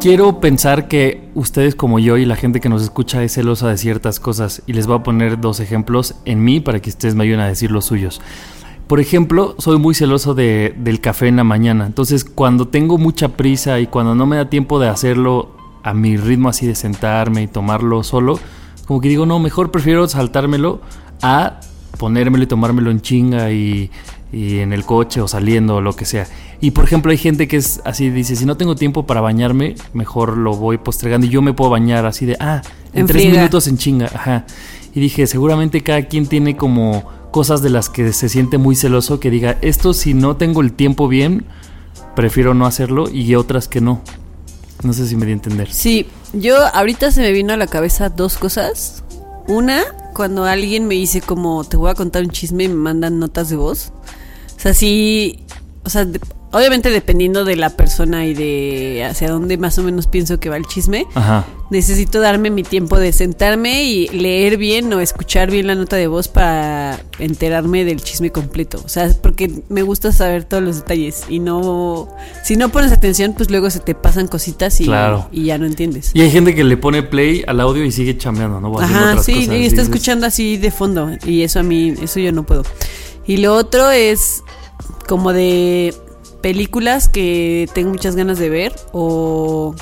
Quiero pensar que ustedes como yo y la gente que nos escucha es celosa de ciertas cosas y les voy a poner dos ejemplos en mí para que ustedes me ayuden a decir los suyos. Por ejemplo, soy muy celoso de- del café en la mañana. Entonces, cuando tengo mucha prisa y cuando no me da tiempo de hacerlo a mi ritmo así de sentarme y tomarlo solo, como que digo, no, mejor prefiero saltármelo a ponérmelo y tomármelo en chinga y, y en el coche o saliendo o lo que sea. Y por ejemplo, hay gente que es así, dice, si no tengo tiempo para bañarme, mejor lo voy postergando y yo me puedo bañar así de, ah, en En tres minutos en chinga, ajá. Y dije, seguramente cada quien tiene como cosas de las que se siente muy celoso que diga, esto si no tengo el tiempo bien, prefiero no hacerlo y otras que no. No sé si me di a entender. Sí, yo ahorita se me vino a la cabeza dos cosas. Una, cuando alguien me dice como te voy a contar un chisme y me mandan notas de voz. O sea, sí, o sea, de- obviamente dependiendo de la persona y de hacia dónde más o menos pienso que va el chisme, Ajá. necesito darme mi tiempo de sentarme y leer bien o escuchar bien la nota de voz para enterarme del chisme completo. O sea, porque me gusta saber todos los detalles y no, si no pones atención, pues luego se te pasan cositas y, Claro. y ya no entiendes. Y hay gente que le pone play al audio y sigue chambeando, ¿no? Ajá, otras sí, cosas. y está escuchando así de fondo y eso a mí, eso yo no puedo. Y lo otro es como de películas que tengo muchas ganas de ver o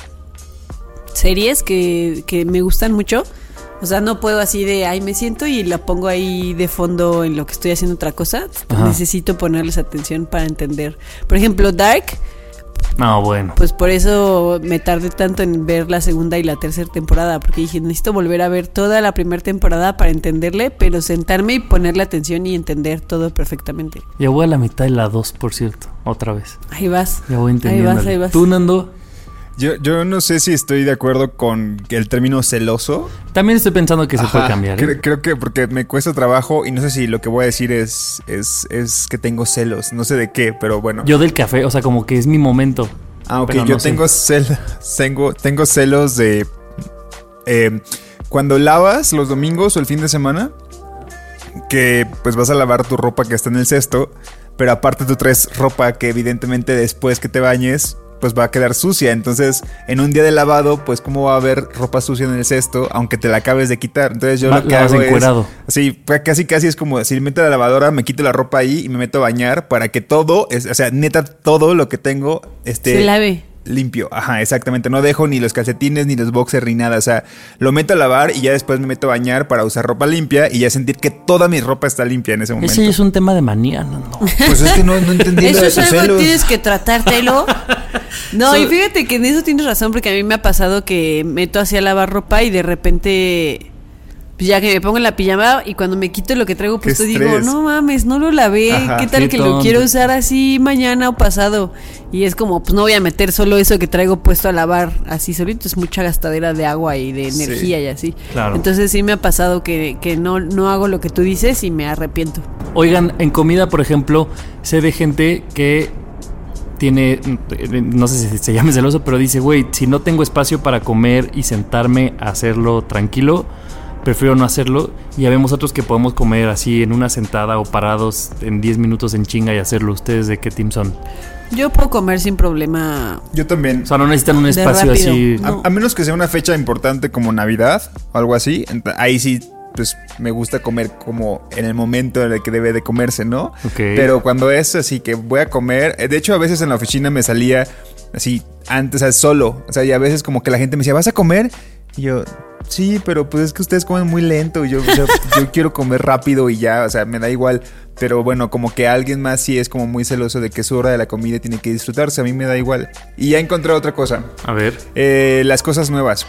series que, que me gustan mucho. O sea, no puedo así de, ay, me siento y la pongo ahí de fondo en lo que estoy haciendo otra cosa. Ajá. Necesito ponerles atención para entender. Por ejemplo, Dark, No, bueno. pues por eso me tardé tanto en ver la segunda y la tercera temporada, porque dije, necesito volver a ver toda la primera temporada para entenderle, pero sentarme y ponerle atención y entender todo perfectamente. Ya voy a la mitad de la 2, por cierto. Otra vez. Ahí vas. Ya voy Ahí entendiendo. vas, ahí vas. ¿Tú, Nando? Yo, yo no sé si estoy de acuerdo con el término celoso. También estoy pensando que se Ajá, puede cambiar. ¿eh? Creo, creo que porque me cuesta trabajo y no sé si lo que voy a decir es, es, es que tengo celos. No sé de qué, pero bueno. Yo del café, o sea, como que es mi momento. Ah, ok, yo no tengo, cel- tengo, tengo celos de... eh, cuando lavas los domingos o el fin de semana, que pues vas a lavar tu ropa que está en el cesto, pero aparte tú traes ropa que evidentemente después que te bañes, pues va a quedar sucia. Entonces, en un día de lavado, pues cómo va a haber ropa sucia en el cesto, aunque te la acabes de quitar. Entonces yo Va- lo que hago es... encuerado. Sí, fue casi casi es como si meto la lavadora, me quito la ropa ahí y me meto a bañar para que todo, es- o sea, neta, todo lo que tengo esté Se lave. Limpio. Ajá, exactamente. No dejo ni los calcetines ni los boxers ni nada. O sea, lo meto a lavar y ya después me meto a bañar para usar ropa limpia y ya sentir que toda mi ropa está limpia en ese momento. Ese es un tema de manía, Nando. Pues es que no, no entendí Eso es algo que tienes que tratártelo. No, So- y fíjate que en eso tienes razón, porque a mí me ha pasado que meto así a lavar ropa y de repente, pues ya que me pongo en la pijama y cuando me quito lo que traigo puesto digo, no mames, no lo lavé, Ajá, ¿qué tal qué que lo quiero usar así mañana o pasado? Y es como, pues no voy a meter solo eso que traigo puesto a lavar así solito, es mucha gastadera de agua y de Sí. energía y así. Claro. Entonces sí me ha pasado que, que no, no hago lo que tú dices y me arrepiento. Oigan, en comida, por ejemplo, sé de gente que tiene, no sé si se llame celoso, pero dice, güey, si no tengo espacio para comer y sentarme a hacerlo tranquilo, prefiero no hacerlo. Y ya vemos otros que podemos comer así en una sentada o parados en 10 minutos en chinga y hacerlo. ¿Ustedes de qué team son? Yo puedo comer sin problema. Yo también. O sea, no necesitan un espacio rápido. así. A, No. a menos que sea una fecha importante como Navidad o algo así, ahí sí, pues me gusta comer como en el momento en el que debe de comerse, ¿no? Ok. Pero cuando es así que voy a comer, eh, de hecho a veces en la oficina me salía así antes, o sea, solo, o sea, y a veces como que la gente me decía, ¿vas a comer? Y yo, sí, pero pues es que ustedes comen muy lento. Yo, o sea, yo quiero comer rápido y ya, o sea, me da igual. Pero bueno, como que alguien más sí es como muy celoso de que su hora de la comida tiene que disfrutarse. A mí me da igual. Y ya encontré otra cosa. A ver. Eh, las cosas nuevas.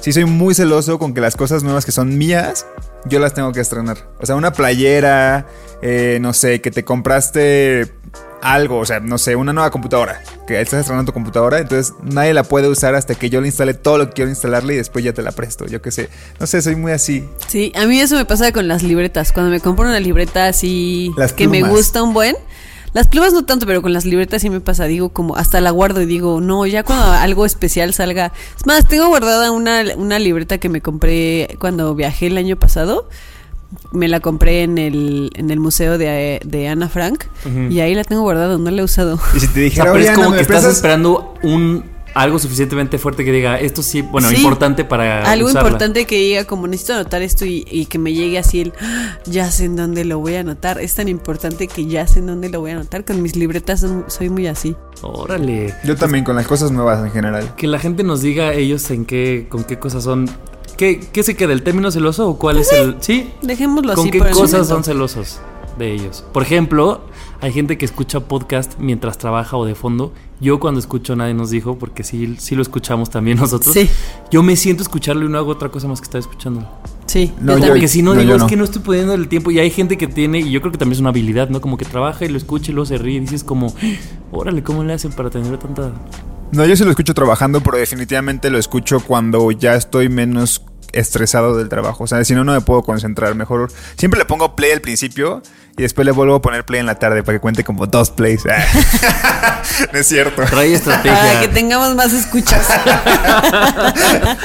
Sí, soy muy celoso con que las cosas nuevas que son mías, yo las tengo que estrenar. O sea, una playera, eh, no sé, que te compraste algo, o sea, no sé, una nueva computadora, que estás estrenando tu computadora, entonces nadie la puede usar hasta que yo le instale todo lo que quiero instalarle y después ya te la presto, yo qué sé. No sé, soy muy así. Sí, a mí eso me pasa con las libretas. Cuando me compro una libreta así Las que me gusta un buen. Las plumas no tanto, pero con las libretas sí me pasa. Digo, como hasta la guardo y digo, no, ya cuando algo especial salga. Es más, tengo guardada una, una libreta que me compré cuando viajé el año pasado. Me la compré en el, en el museo de, de Ana Frank. Y ahí la tengo guardada, no la he usado. Y si te O sea, dijera, pero oye, es como Ana, que ¿me estás esperando un algo suficientemente fuerte que diga esto sí, bueno, Sí. importante para Algo usarla. importante que diga, como necesito anotar esto y, y que me llegue así el, "Ah, ya sé en dónde lo voy a anotar. Es tan importante que ya sé en dónde lo voy a anotar. Con mis libretas son- soy muy así. Órale. Yo también con las cosas nuevas en general. Que la gente nos diga ellos en qué, con qué cosas son. ¿Qué, qué se queda? ¿El término celoso o cuál es el.? Sí. Dejémoslo ¿Con así qué por el cosas momento. son celosos de ellos? Por ejemplo, hay gente que escucha podcast mientras trabaja o de fondo. Yo cuando escucho nadie nos dijo, porque sí, sí lo escuchamos también nosotros. Sí. Yo me siento escucharlo y no hago otra cosa más que estar escuchándolo. Sí, No, yo. Porque si no, No, digo, yo es no. que no estoy pudiendo el tiempo. Y hay gente que tiene, y yo creo que también es una habilidad, ¿no? Como que trabaja y lo escucha y luego se ríe y dices como, órale, ¿cómo le hacen para tener tanta... No, yo sí lo escucho trabajando, pero definitivamente lo escucho cuando ya estoy menos estresado del trabajo. O sea, si no, no me puedo concentrar. Mejor siempre le pongo play al principio y después le vuelvo a poner play en la tarde para que cuente como dos plays. no es cierto. Trae estrategia. Para que tengamos más escuchas.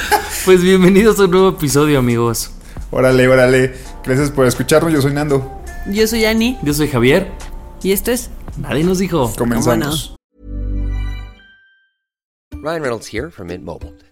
Pues bienvenidos a un nuevo episodio, amigos. Órale, órale. Gracias por escucharnos. Yo soy Nando. Yo soy Ani Yo soy Javier. y esto es Nadie nos dijo. Comenzamos. Ryan Reynolds here from Mint Mobile.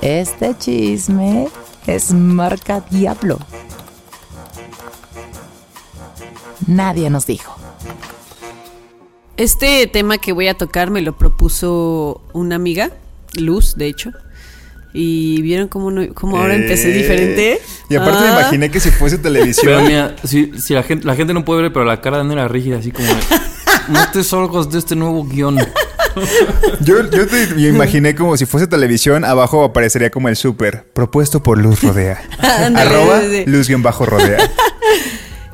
Este chisme es marca Diablo. Nadie nos dijo. Este tema que voy a tocar me lo propuso una amiga, Luz, de hecho. Y vieron cómo, no- cómo ahora empecé Eh, diferente. Y aparte me Ah. imaginé que si fuese Pero televisión. mira, si, si la, gente, la gente no puede ver, pero la cara de Ana era rígida, así como... no te salgas de este nuevo guion. Yo, yo te yo imaginé como si fuese televisión, abajo aparecería como el súper, propuesto por Luz Rodea. Ándale, Arroba sí. Luz-Rodea.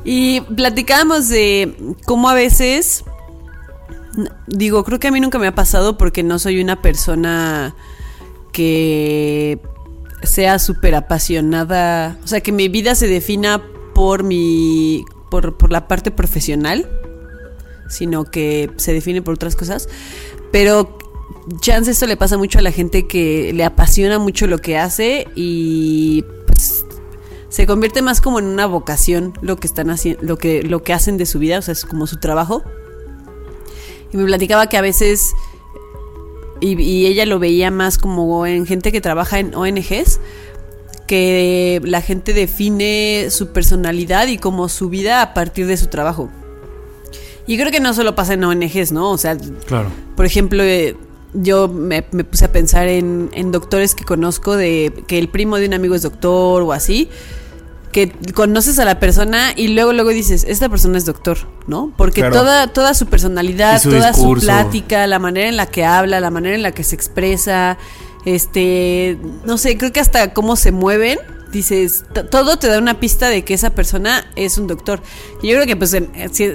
Y platicábamos de cómo a veces, digo, creo que a mí nunca me ha pasado porque no soy una persona que sea súper apasionada, o sea, que mi vida se defina por mi, por, por la parte profesional, sino que se define por otras cosas, pero chance esto le pasa mucho a la gente que le apasiona mucho lo que hace y pues se convierte más como en una vocación lo que están haciendo, lo que, lo que hacen de su vida, o sea, es como su trabajo. Y me platicaba que a veces, y, y ella lo veía más como en gente que trabaja en ONGs, que la gente define su personalidad y como su vida a partir de su trabajo. Y creo que no solo pasa en ONGs, ¿no? O sea, Claro. por ejemplo, eh, yo me, me puse a pensar en, en doctores que conozco de que el primo de un amigo es doctor o así, que conoces a la persona y luego luego dices, esta persona es doctor, ¿no? Porque Claro. toda toda su personalidad, su toda discurso. su plática, la manera en la que habla, la manera en la que se expresa, este, no sé, creo que hasta cómo se mueven, dices, todo te da una pista de que esa persona es un doctor. Y yo creo que pues eh,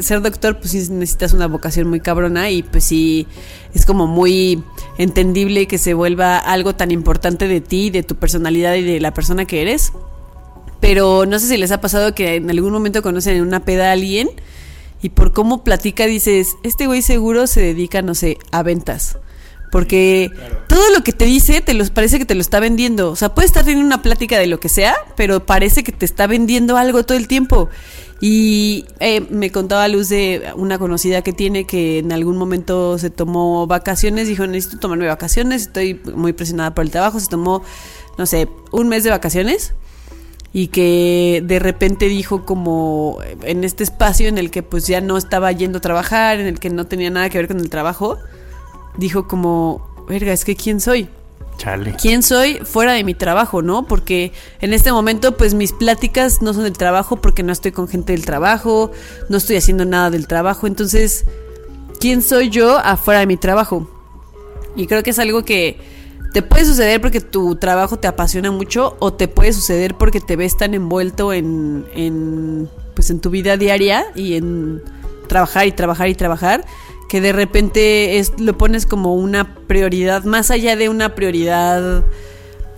ser doctor pues sí necesitas una vocación muy cabrona y pues sí es como muy entendible que se vuelva algo tan importante de ti, de tu personalidad y de la persona que eres. Pero no sé si les ha pasado que en algún momento conocen en una peda a alguien Y por cómo platica dices, este güey seguro se dedica, no sé, a ventas. Porque todo lo que te dice te los parece que te lo está vendiendo. O sea, puede estar teniendo una plática de lo que sea, pero parece que te está vendiendo algo todo el tiempo. Y eh, me contaba Luz de una conocida que tiene que en algún momento se tomó vacaciones, dijo, necesito tomarme vacaciones, estoy muy presionada por el trabajo, se tomó, no sé, un mes de vacaciones y que de repente dijo como en este espacio en el que pues ya no estaba yendo a trabajar, en el que no tenía nada que ver con el trabajo, dijo como, verga, es que ¿quién soy? Chale. ¿Quién soy fuera de mi trabajo, no? Porque en este momento, pues mis pláticas no son del trabajo porque no estoy con gente del trabajo, no estoy haciendo nada del trabajo. Entonces, ¿quién soy yo afuera de mi trabajo? Y creo que es algo que te puede suceder porque tu trabajo te apasiona mucho o te puede suceder porque te ves tan envuelto en, en pues en tu vida diaria y en trabajar y trabajar y trabajar que de repente es, lo pones como una prioridad, más allá de una prioridad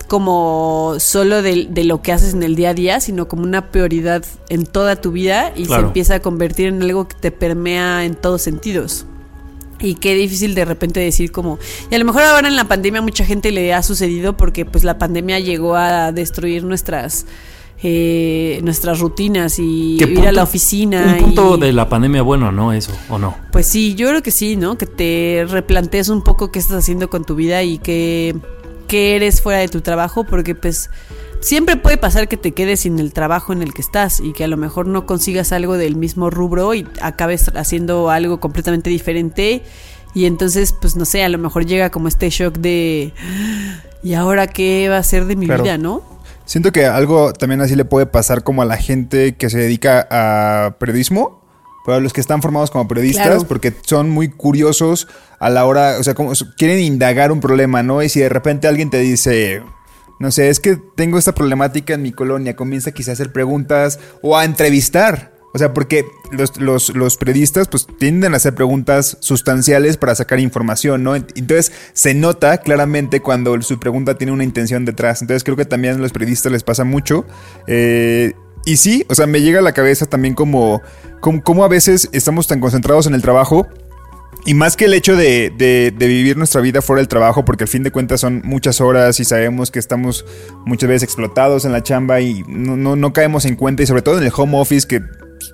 como solo de, de lo que haces en el día a día, sino como una prioridad en toda tu vida y se empieza a convertir en algo que te permea en todos sentidos. Y qué difícil de repente decir como... Y a lo mejor ahora en la pandemia mucha gente le ha sucedido porque pues la pandemia llegó a destruir nuestras... eh, nuestras rutinas y ¿Qué ir a la oficina. Un punto y- de la pandemia bueno, ¿no? Eso, ¿o no? pues sí, yo creo que sí, ¿no? Que te replantees un poco qué estás haciendo con tu vida y qué, qué eres fuera de tu trabajo, porque pues siempre puede pasar que te quedes sin el trabajo en el que estás y que a lo mejor no consigas algo del mismo rubro y acabes haciendo algo completamente diferente y entonces pues no sé, a lo mejor llega como este shock de ¿y ahora qué va a ser de mi Claro. vida, no? Siento que algo también así le puede pasar como a la gente que se dedica a periodismo, para los que están formados como periodistas, Claro. porque son muy curiosos a la hora, o sea, como quieren indagar un problema, ¿no? Y si de repente alguien te dice, no sé, es que tengo esta problemática en mi colonia, comienza quizá a hacer preguntas o a entrevistar. O sea, porque los, los- los periodistas pues tienden a hacer preguntas sustanciales para sacar información, ¿no? Entonces se nota claramente cuando su pregunta tiene una intención detrás. Entonces creo que también a los periodistas les pasa mucho. Eh, y sí, o sea, me llega a la cabeza también como, como, como a veces estamos tan concentrados en el trabajo y más que el hecho de, de- de vivir nuestra vida fuera del trabajo, porque al fin de cuentas son muchas horas y sabemos que estamos muchas veces explotados en la chamba y no, no, no caemos en cuenta, y sobre todo en el home office que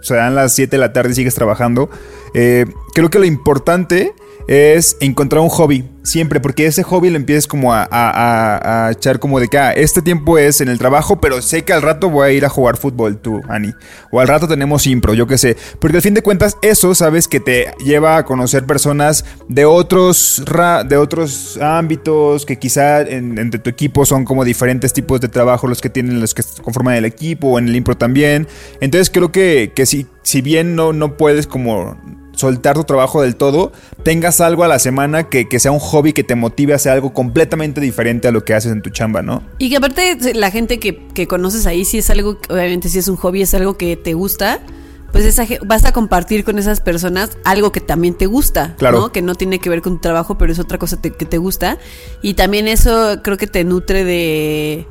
se dan las 7 de la tarde y sigues trabajando, eh, creo que lo importante es encontrar un hobby, siempre, porque ese hobby lo empiezas como a, a- a- echar como de que ah, este tiempo es en el trabajo, pero sé que al rato voy a ir a jugar fútbol tú, Ani, o al rato tenemos impro, yo qué sé, porque al fin de cuentas eso sabes que te lleva a conocer personas de otros, ra- de otros ámbitos, que quizá en- entre tu equipo son como diferentes tipos de trabajo los que tienen los que conforman el equipo, o en el impro también, entonces creo que, que si, si bien no, no puedes como soltar tu trabajo del todo, tengas algo a la semana que, que sea un hobby que te motive a hacer algo completamente diferente a lo que haces en tu chamba, ¿no? Y que aparte la gente que, que conoces ahí, si es algo, obviamente si es un hobby, es algo que te gusta, pues esa, vas a compartir con esas personas algo que también te gusta, Claro. ¿no? Que no tiene que ver con tu trabajo, pero es otra cosa te- que te gusta. Y también eso creo que te nutre de,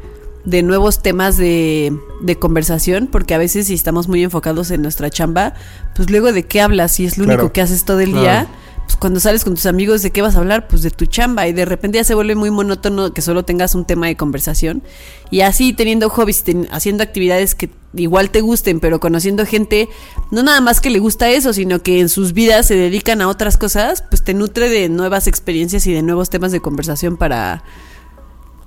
de nuevos temas de, de conversación, porque a veces si estamos muy enfocados en nuestra chamba, pues luego de qué hablas, si es lo Claro. único que haces todo el Claro. día pues cuando sales con tus amigos, ¿de qué vas a hablar? Pues de tu chamba y de repente ya se vuelve muy monótono que solo tengas un tema de conversación. Y así teniendo hobbies, ten- haciendo actividades que igual te gusten, pero conociendo gente, no nada más que le gusta eso, sino que en sus vidas se dedican a otras cosas, pues te nutre de nuevas experiencias y de nuevos temas de conversación para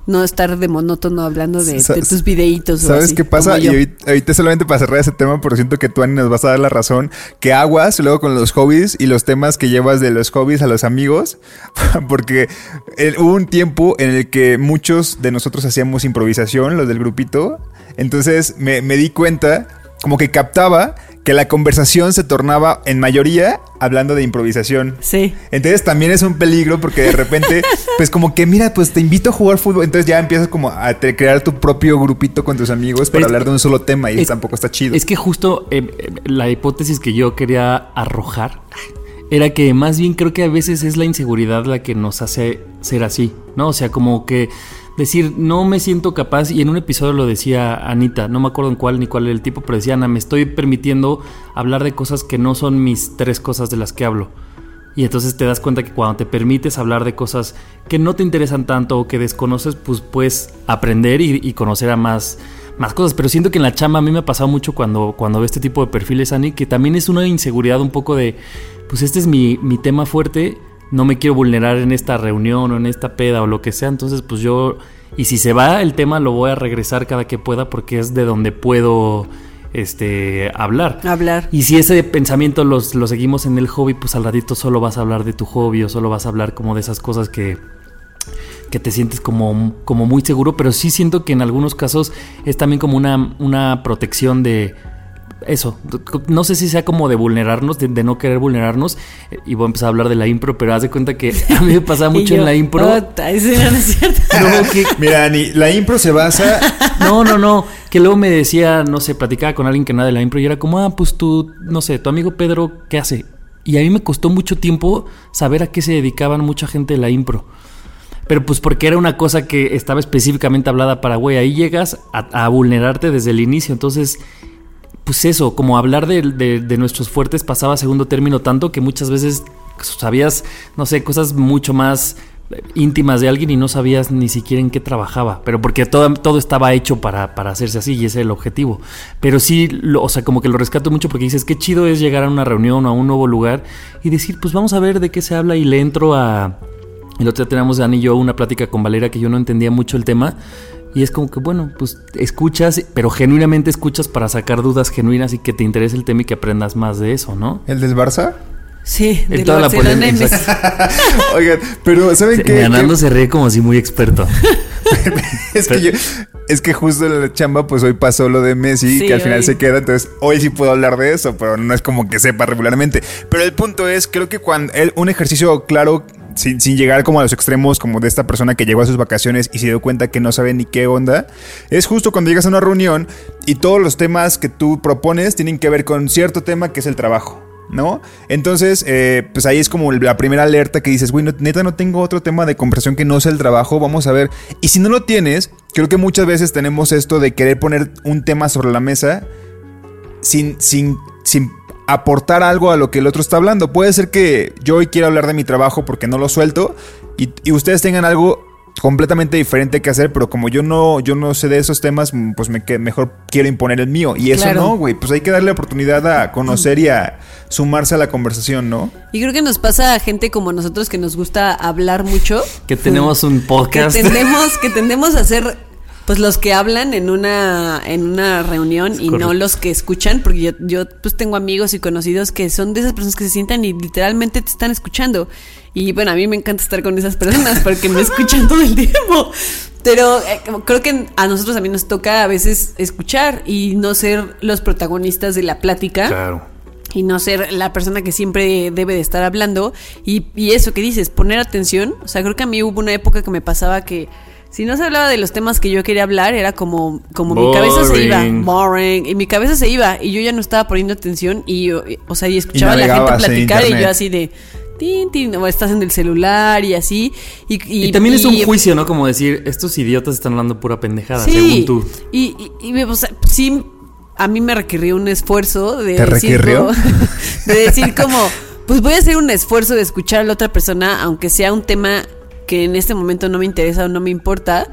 no estar de monótono hablando de, tus videitos. o ¿Sabes así, qué pasa? Y ahorita, ahorita solamente para cerrar ese tema, pero siento que tú, Ani, nos vas a dar la razón. Que aguas luego con los hobbies y los temas que llevas de los hobbies a los amigos. Porque eh, hubo un tiempo en el que muchos de nosotros hacíamos improvisación, los del grupito. Entonces me, me di cuenta, como que captaba que la conversación se tornaba en mayoría hablando de improvisación. Sí. Entonces también es un peligro porque de repente, pues como que mira, pues te invito a jugar fútbol. Entonces ya empiezas como a te- crear tu propio grupito con tus amigos para hablar de un solo tema y es- tampoco está chido. Es que justo eh, eh, la hipótesis que yo quería arrojar era que más bien creo que a veces es la inseguridad la que nos hace ser así, ¿no? O sea, como que decir, no me siento capaz, y en un episodio lo decía Anita, no me acuerdo en cuál ni cuál era el tipo, pero decía, Ana, me estoy permitiendo hablar de cosas que no son mis tres cosas de las que hablo. Y entonces te das cuenta que cuando te permites hablar de cosas que no te interesan tanto o que desconoces, pues puedes aprender y, conocer a más, más cosas. Pero siento que en la chamba a mí me ha pasado mucho cuando, cuando veo este tipo de perfiles, Ani, que también es una inseguridad un poco de, pues este es mi, mi tema fuerte, no me quiero vulnerar en esta reunión o en esta peda o lo que sea. Entonces, pues yo, y si se va el tema, lo voy a regresar cada que pueda porque es de donde puedo este hablar. Hablar. Y si ese pensamiento los, lo seguimos en el hobby, pues al ratito solo vas a hablar de tu hobby o solo vas a hablar como de esas cosas que, que te sientes como, como muy seguro, pero sí siento que en algunos casos es también como una, una protección de eso. No sé si sea como de vulnerarnos, de, de no querer vulnerarnos, eh, y voy a empezar a hablar de la impro, pero haz de cuenta que a mí me pasaba mucho yo, en la impro. "Ota, eso no es cierto". No, que- Mira, Ani, la impro se basa. no, no, no. Que luego me decía, no sé, platicaba con alguien que nada de la impro y era como, ah, pues tú, no sé, tu amigo Pedro, ¿qué hace? Y a mí me costó mucho tiempo saber a qué se dedicaban mucha gente de la impro. Pero pues porque era una cosa que estaba específicamente hablada para, güey, ahí llegas a, a vulnerarte desde el inicio. Entonces, pues eso, como hablar de, de- nuestros fuertes pasaba a segundo término tanto que muchas veces sabías, no sé, cosas mucho más eh, íntimas de alguien y no sabías ni siquiera en qué trabajaba, pero porque todo, todo estaba hecho para, para hacerse así y ese es el objetivo. Pero sí, lo- o sea, como que lo rescato mucho porque dices, qué chido es llegar a una reunión o a un nuevo lugar y decir, pues vamos a ver de qué se habla y le entro a... El otro día teníamos Dan y yo una plática con Valeria que yo no entendía mucho el tema. Y es como que, bueno, pues escuchas, pero genuinamente escuchas para sacar dudas genuinas y que te interese el tema y que aprendas más de eso, ¿no? ¿El del Barça? Sí, En de toda la polémica. Oigan, pero ¿saben qué? Ganando se ríe como si muy experto. es que yo, es que justo en la chamba, pues hoy pasó lo de Messi, Sí, que al final hoy. se queda, entonces hoy sí puedo hablar de eso, pero no es como que sepa regularmente. Pero el punto es, creo que cuando él, un ejercicio claro, sin, sin llegar como a los extremos, como de esta persona que llegó a sus vacaciones y se dio cuenta que no sabe ni qué onda, es justo cuando llegas a una reunión y todos los temas que tú propones tienen que ver con cierto tema que es el trabajo. ¿No? Entonces, eh, pues ahí es como la primera alerta que dices, güey, no- neta no tengo otro tema de conversación que no sea el trabajo, vamos a ver. Y si no lo tienes, creo que muchas veces tenemos esto de querer poner un tema sobre la mesa sin, sin, sin aportar algo a lo que el otro está hablando. Puede ser que yo hoy quiera hablar de mi trabajo porque no lo suelto y, y ustedes tengan algo completamente diferente que hacer, pero como yo no, yo no sé de esos temas, pues me que- mejor quiero imponer el mío. Y eso Claro. no, güey, pues hay que darle oportunidad a conocer y a sumarse a la conversación, ¿no? Y creo que nos pasa a gente como nosotros que nos gusta hablar mucho. Que tenemos un Que podcast. tendemos, que tendemos a ser pues los que hablan en una en una reunión y no los que escuchan, porque yo, yo pues tengo amigos y conocidos que son de esas personas que se sientan y literalmente te están escuchando. Y bueno, a mí me encanta estar con esas personas porque me escuchan todo el tiempo. Pero eh, creo que a nosotros también nos toca a veces escuchar y no ser los protagonistas de la plática Claro. y no ser la persona que siempre debe de estar hablando. Y, y eso que dices, poner atención. O sea, creo que a mí hubo una época que me pasaba que si no se hablaba de los temas que yo quería hablar, era como, como mi cabeza se iba, Boring. y mi cabeza se iba, y yo ya no estaba poniendo atención, y, yo- o sea, y escuchaba a la gente platicar, y yo así de, tin, tin, o estás en el celular, y así. Y, Y, también es un juicio, ¿no? Como decir, estos idiotas están hablando pura pendejada, Sí, según tú. Y, y, y me- o sea, sí, a mí me requirió un esfuerzo de ¿Te decir requirió? como- de decir como, pues voy a hacer un esfuerzo de escuchar a la otra persona, aunque sea un tema que en este momento no me interesa o no me importa,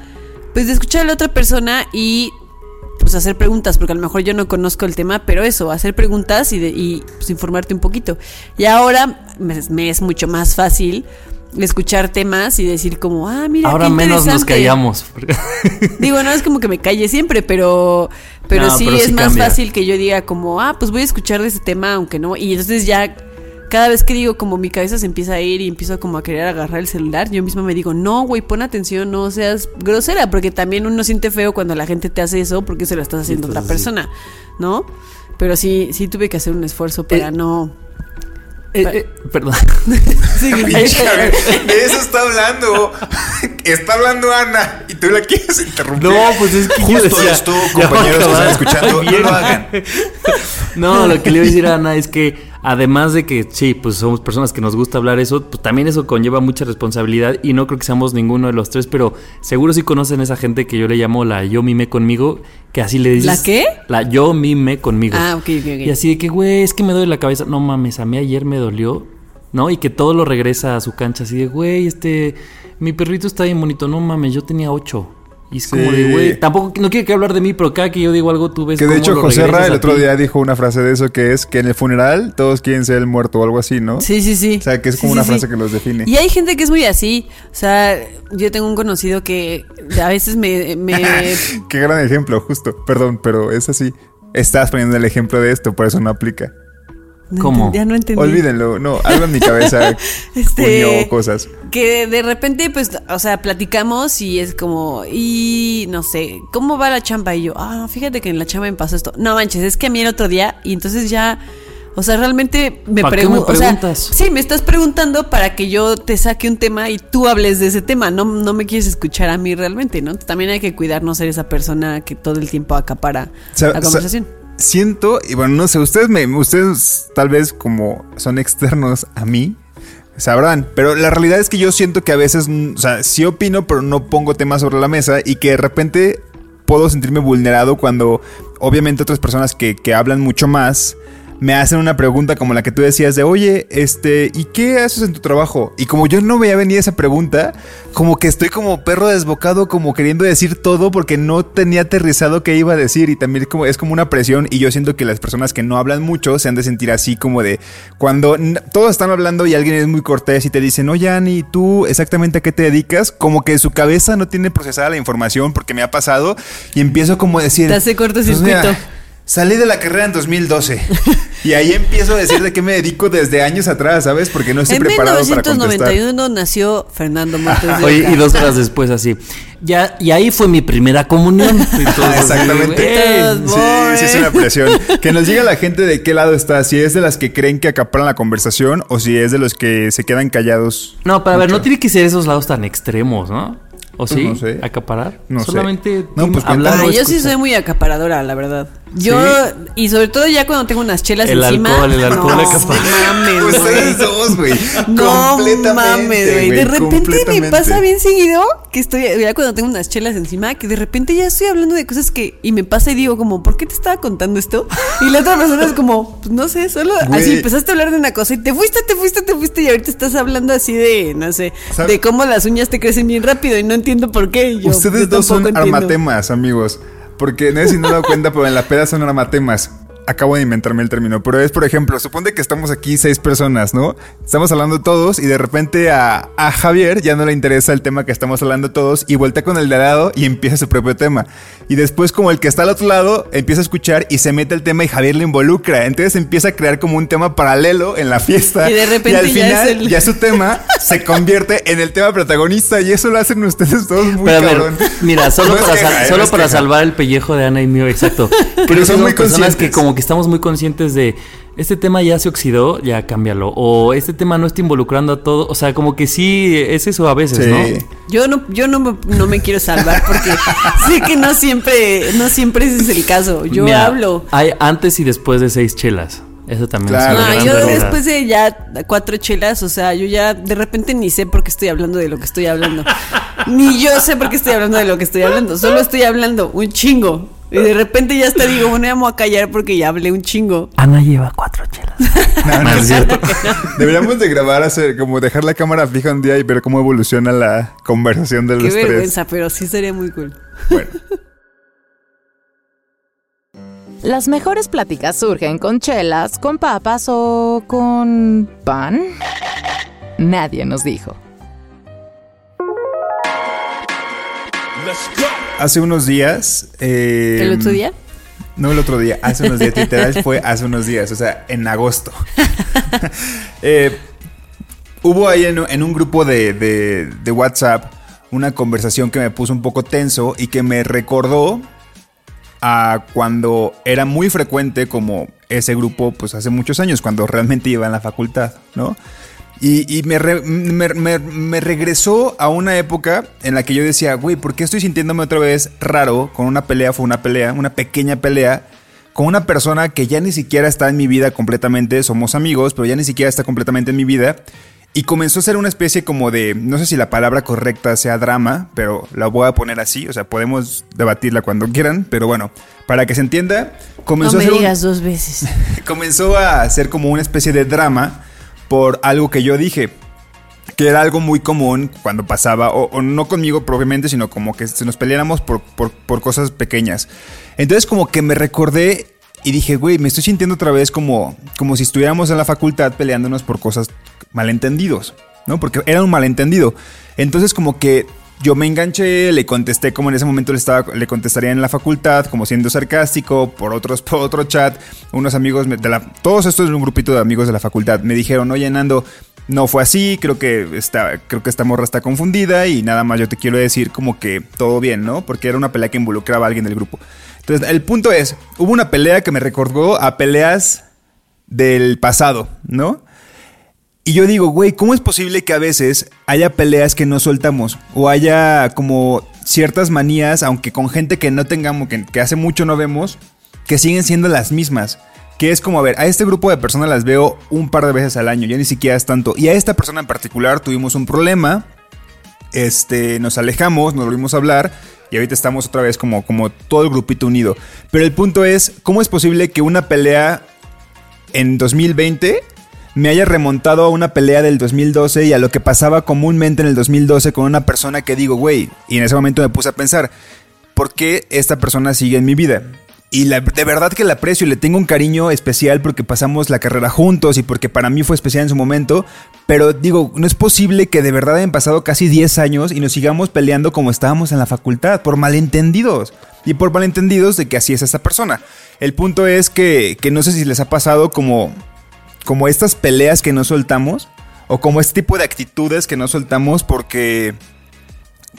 pues de escuchar a la otra persona y pues hacer preguntas, porque a lo mejor yo no conozco el tema, pero eso, hacer preguntas y, de, y pues, informarte un poquito. Y ahora me, me es mucho más fácil escuchar temas y decir como, ah, mira, Ahora qué menos nos interesante". callamos. Digo, no es como que me calle siempre, pero, pero No, sí pero es sí más cambia. fácil que yo diga como, ah, pues voy a escuchar de ese tema, aunque no. Y entonces ya, cada vez que digo como mi cabeza se empieza a ir y empiezo como a querer agarrar el celular, yo misma me digo, no, güey, pon atención, no seas grosera, porque también uno siente feo cuando la gente te hace eso porque se lo estás haciendo a otra persona, ¿no? Pero sí, sí tuve que hacer un esfuerzo para Eh, no... Eh, eh, perdón. Sí, Pinche, a ver, de eso está hablando. Está hablando Ana y tú la quieres interrumpir. No, pues es que yo decía, esto, compañeros que están escuchando, no bien. lo hagan. No, lo que le iba a decir a Ana es que Además de que sí, pues somos personas que nos gusta hablar eso, pues también eso conlleva mucha responsabilidad y no creo que seamos ninguno de los tres, pero seguro sí conocen esa gente que yo le llamo la yo mime conmigo, que así le dices. ¿La qué? La yo mime conmigo. Ah, ok, ok, ok. Y así de que, güey, es que me duele la cabeza. No mames, a mí ayer me dolió, ¿no? Y que todo lo regresa a su cancha, así de, güey, este, mi perrito está bien bonito. No mames, yo tenía ocho. Y es como de, güey, tampoco, no quiero que hablar de mí, pero cada que yo digo algo, tú ves Que de cómo hecho lo José Ra el otro día dijo una frase de eso que es que en el funeral todos quieren ser el muerto o algo así, ¿no? Sí, sí, sí. O sea, que es como sí, una sí. frase que los define. Y hay gente que es muy así. O sea, yo tengo un conocido que a veces me. me Qué gran ejemplo, justo. Perdón, pero es así. Estás poniendo el ejemplo de esto, por eso no aplica. No ¿Cómo? Ya no entendí. Olvídenlo. No, algo en mi cabeza Este- cosas. Que de repente, pues, o sea, platicamos y es como, y no sé, ¿cómo va la chamba? Y yo, ah, no, fíjate que en la chamba me pasó esto. No manches, es que a mí el otro día, y entonces ya, o sea, realmente me ¿Para qué pregunto. me O sea, preguntas? sí, me estás preguntando para que yo te saque un tema y tú hables de ese tema. No, no me quieres escuchar a mí realmente, ¿no? También hay que cuidar no ser esa persona que todo el tiempo acapara la sa- conversación. Siento, y bueno, no sé, ustedes me, ustedes tal vez como son externos a mí, sabrán, pero la realidad es que yo siento que a veces, mm, o sea, sí opino, pero no pongo temas sobre la mesa y que de repente puedo sentirme vulnerado cuando obviamente otras personas que, que hablan mucho más me hacen una pregunta como la que tú decías de, oye, este, ¿y qué haces en tu trabajo? Y como yo no veía venir esa pregunta, como que estoy como perro desbocado, como queriendo decir todo porque no tenía aterrizado qué iba a decir y también como, es como una presión y yo siento que las personas que no hablan mucho se han de sentir así como de cuando todos están hablando y alguien es muy cortés y te dicen, oye, Ani, ¿tú exactamente a qué te dedicas? Como que su cabeza no tiene procesada la información porque me ha pasado y empiezo como a decir... Te hace "Pues cortocircuito. mira, Salí de la carrera en 2012 y ahí empiezo a decir de qué me dedico desde años atrás, ¿sabes? Porque no estoy En preparado para contestar. 1991 nació Fernando Montes Oye, y dos horas después así. Ya, y ahí fue mi primera comunión. Así, Exactamente. Sí, sí, es una presión. Que nos diga la gente de qué lado está, si es de las que creen que acaparan la conversación o si es de los que se quedan callados. No, pero a ver, mucho. no tiene que ser esos lados tan extremos, ¿no? ¿O sí? no sé. ¿Acaparar? No sé. Solamente No, team- pues hablar Ah, yo sí soy muy acaparadora, la verdad. Yo, y sobre todo ya cuando tengo unas chelas El encima. alcohol, el alcohol no, acapara. mames, güey. Ustedes dos, güey. No mames, güey. De repente me pasa bien seguido que estoy, ya cuando tengo unas chelas encima, que de repente ya estoy hablando de cosas que, y me pasa y digo como, ¿por qué te estaba contando esto? Y la otra persona es como, pues no sé, solo Güey. así empezaste a hablar de una cosa y te fuiste, te fuiste, te fuiste y ahorita estás hablando así de, no sé, ¿Sabe? de cómo las uñas te crecen bien rápido y no entiendo por qué. y yo, Ustedes yo dos son entiendo. armatemas, amigos. Porque no sé si no dado cuenta, pero en la peda son armatemas. Acabo de inventarme el término, pero es, por ejemplo, supone que estamos aquí seis personas, ¿no? Estamos hablando todos y de repente a, a Javier ya no le interesa el tema que estamos hablando todos y voltea con el de al lado y empieza su propio tema. Y después como el que está al otro lado empieza a escuchar y se mete el tema y Javier le involucra. Entonces empieza a crear como un tema paralelo en la fiesta. Y de repente al ya final es el- ya su tema se convierte en el tema protagonista y eso lo hacen ustedes dos muy Pero a ver, cabrón. mira, solo, No para, queja, sal- solo para salvar el pellejo de Ana y mío, exacto. Creo que son muy personas que conscientes. como que estamos muy conscientes de este tema ya se oxidó, ya cámbialo. O este tema no está involucrando a todo. O sea, como que sí, es eso a veces, Sí. ¿no? Yo no, yo no me, no me quiero salvar porque sé que no siempre, no siempre ese es el caso. Yo Mira, hablo. Hay antes y después de seis chelas. Eso también Claro. es una Ah, gran yo realidad. después de ya cuatro chelas, o sea, yo ya de repente ni sé por qué estoy hablando de lo que estoy hablando. ni yo sé por qué estoy hablando de lo que estoy hablando. Solo estoy hablando un chingo. Y de repente ya hasta digo, bueno, ya me voy a callar porque ya hablé un chingo. Ana lleva cuatro chelas. No, no No, es cierto. Deberíamos de grabar, hacer, como dejar la cámara fija un día y ver cómo evoluciona la conversación de Qué los tres. vergüenza, pero sí sería muy cool. Bueno, Las mejores pláticas surgen con chelas, con papas o con pan. Nadie nos dijo. Hace unos días. eh, ¿El otro día? No el otro día, hace unos días, literal fue hace unos días, o sea, en agosto. Eh, hubo ahí en, en un grupo de, de- de WhatsApp una conversación que me puso un poco tenso y que me recordó a cuando era muy frecuente como ese grupo, pues hace muchos años, cuando realmente iba en la facultad, ¿no? Y, y me, re- me- me- me regresó a una época en la que yo decía, güey, ¿por qué estoy sintiéndome otra vez raro con una pelea? Fue una pelea, una pequeña pelea con una persona que ya ni siquiera está en mi vida completamente, somos amigos, pero ya ni siquiera está completamente en mi vida. Y comenzó a ser una especie como de, no sé si la palabra correcta sea drama, pero la voy a poner así, o sea, podemos debatirla cuando quieran, pero bueno, para que se entienda, comenzó no a me ser un- digas dos veces. comenzó a ser como una especie de drama por algo que yo dije. Que era algo muy común cuando pasaba, o, no conmigo propiamente, sino como que nos peleáramos por, por- por cosas pequeñas. Entonces como que me recordé y dije, güey, me estoy sintiendo otra vez como, como si estuviéramos en la facultad peleándonos por cosas malentendidos, ¿no? Porque era un malentendido. Entonces como que yo me enganché, le contesté como en ese momento le, estaba, le contestaría en la facultad, como siendo sarcástico, por, otros, por otro chat. Unos amigos, de la, todos estos es un grupito de amigos de la facultad, me dijeron, oye Nando, no fue así, creo que, está, creo que esta morra está confundida y nada más yo te quiero decir como que todo bien, ¿no? Porque era una pelea que involucraba a alguien del grupo. Entonces, el punto es, hubo una pelea que me recordó a peleas del pasado, ¿no? Y yo digo, güey, ¿cómo es posible que a veces haya peleas que no soltamos? O haya como ciertas manías, aunque con gente que no tengamos, que, que hace mucho no vemos, que siguen siendo las mismas. Que es como, a ver, a este grupo de personas las veo un par de veces al año, ya ni siquiera es tanto. Y a esta persona en particular tuvimos un problema, este, nos alejamos, nos volvimos a hablar y ahorita estamos otra vez como, como todo el grupito unido. Pero el punto es, ¿cómo es posible que una pelea en 2020 me haya remontado a una pelea del 2012 y a lo que pasaba comúnmente en el 2012 con una persona que digo, güey, y en ese momento me puse a pensar, ¿por qué esta persona sigue en mi vida? Y de verdad que la aprecio y le tengo un cariño especial porque pasamos la carrera juntos y porque para mí fue especial en su momento. Pero digo, no es posible que de verdad hayan pasado casi 10 años y nos sigamos peleando como estábamos en la facultad, por malentendidos. Y por malentendidos de que así es esta persona. El punto es que, que no sé si les ha pasado como, como estas peleas que no soltamos o como este tipo de actitudes que no soltamos porque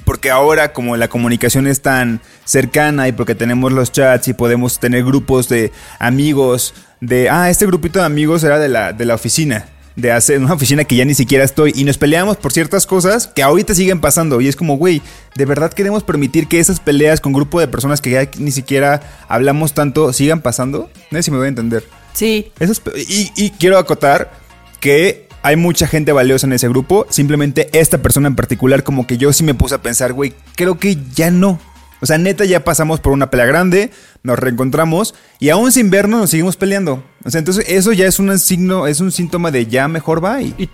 porque ahora como la comunicación es tan cercana y porque tenemos los chats y podemos tener grupos de amigos de ah este grupito de amigos era de la de la oficina de hacer una oficina que ya ni siquiera estoy y nos peleamos por ciertas cosas que ahorita siguen pasando y es como güey de verdad queremos permitir que esas peleas con grupo de personas que ya ni siquiera hablamos tanto sigan pasando no sé si me voy a entender Sí. esas pe- y, y quiero acotar que hay mucha gente valiosa en ese grupo. Simplemente esta persona en particular, como que yo sí me puse a pensar, güey, creo que ya no. O sea, neta, ya pasamos por una pelea grande, nos reencontramos y aún sin vernos nos seguimos peleando. O sea, entonces eso ya es un signo, es un síntoma de ya mejor va y.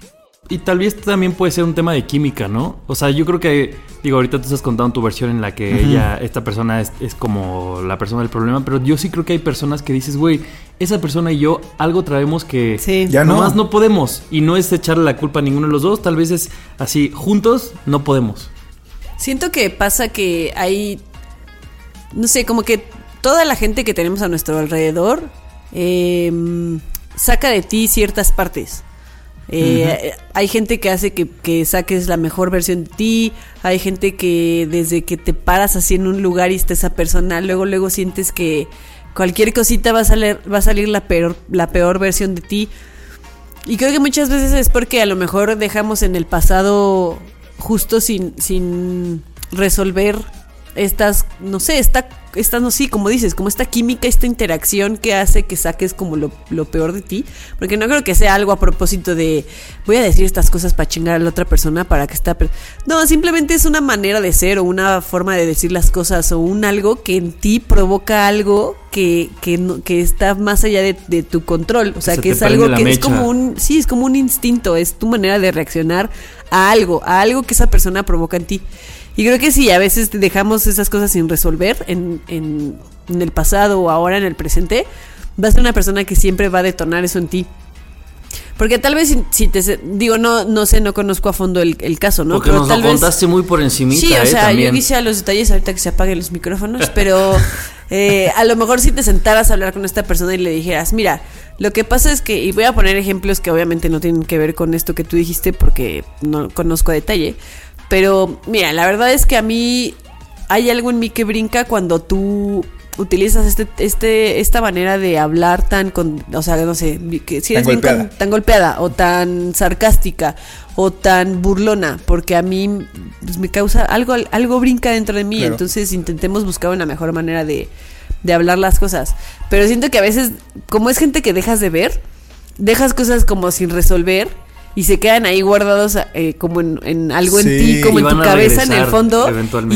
Y, tal vez también puede ser un tema de química, ¿no? O sea, yo creo que, digo, ahorita tú estás contando tu versión en la que ella, esta persona es, es como la persona del problema, pero yo sí creo que hay personas que dices, güey, esa persona y yo algo traemos que Sí. Ya no. nomás no podemos. Y no es echarle la culpa a ninguno de los dos, tal vez es así, juntos no podemos. Siento que pasa que hay, no sé, como que toda la gente que tenemos a nuestro alrededor eh, saca de ti ciertas partes. Eh, Hay gente que hace que, que saques la mejor versión de ti. Hay gente que desde que te paras así en un lugar y está esa persona, luego luego sientes que cualquier cosita va a salir, va a salir la peor, la peor versión de ti. Y creo que muchas veces es porque a lo mejor dejamos en el pasado justo sin, sin resolver estas, no sé, esta, esta, no sé, como dices, como esta química, esta interacción que hace que saques como lo, lo peor de ti. Porque no creo que sea algo a propósito de voy a decir estas cosas para chingar a la otra persona para que está... per-". No, simplemente es una manera de ser o una forma de decir las cosas o un algo que en ti provoca algo que, que, no- que está más allá de, de tu control. O sea, se que es algo que es como un... Sí, es como un instinto, es tu manera de reaccionar a algo, a algo que esa persona provoca en ti. Y creo que sí, a veces dejamos esas cosas sin resolver en, en, en el pasado o ahora en el presente, va a ser una persona que siempre va a detonar eso en ti. Porque tal vez si, si te... Digo, no, no sé, no conozco a fondo el, el caso, ¿no? Porque nos lo tal vez... contaste muy por encimita, Sí, o ¿eh? sea, También. yo quisiera los detalles ahorita que se apaguen los micrófonos, pero eh, a lo mejor si te sentaras a hablar con esta persona y le dijeras, mira, lo que pasa es que, y voy a poner ejemplos que obviamente no tienen que ver con esto que tú dijiste porque no conozco a detalle, pero mira, la verdad es que a mí hay algo en mí que brinca cuando tú utilizas este, este, esta manera de hablar tan con, o sea, no sé, que si eres Tan bien con- golpeada. tan golpeada o tan sarcástica o tan burlona, porque a mí pues, me causa algo, algo brinca dentro de mí, Claro. entonces intentemos buscar una mejor manera de, de hablar las cosas. Pero siento que a veces, como es gente que dejas de ver, dejas cosas como sin resolver y se quedan ahí guardados eh, como en, en algo en ti, como en tu cabeza, en el fondo.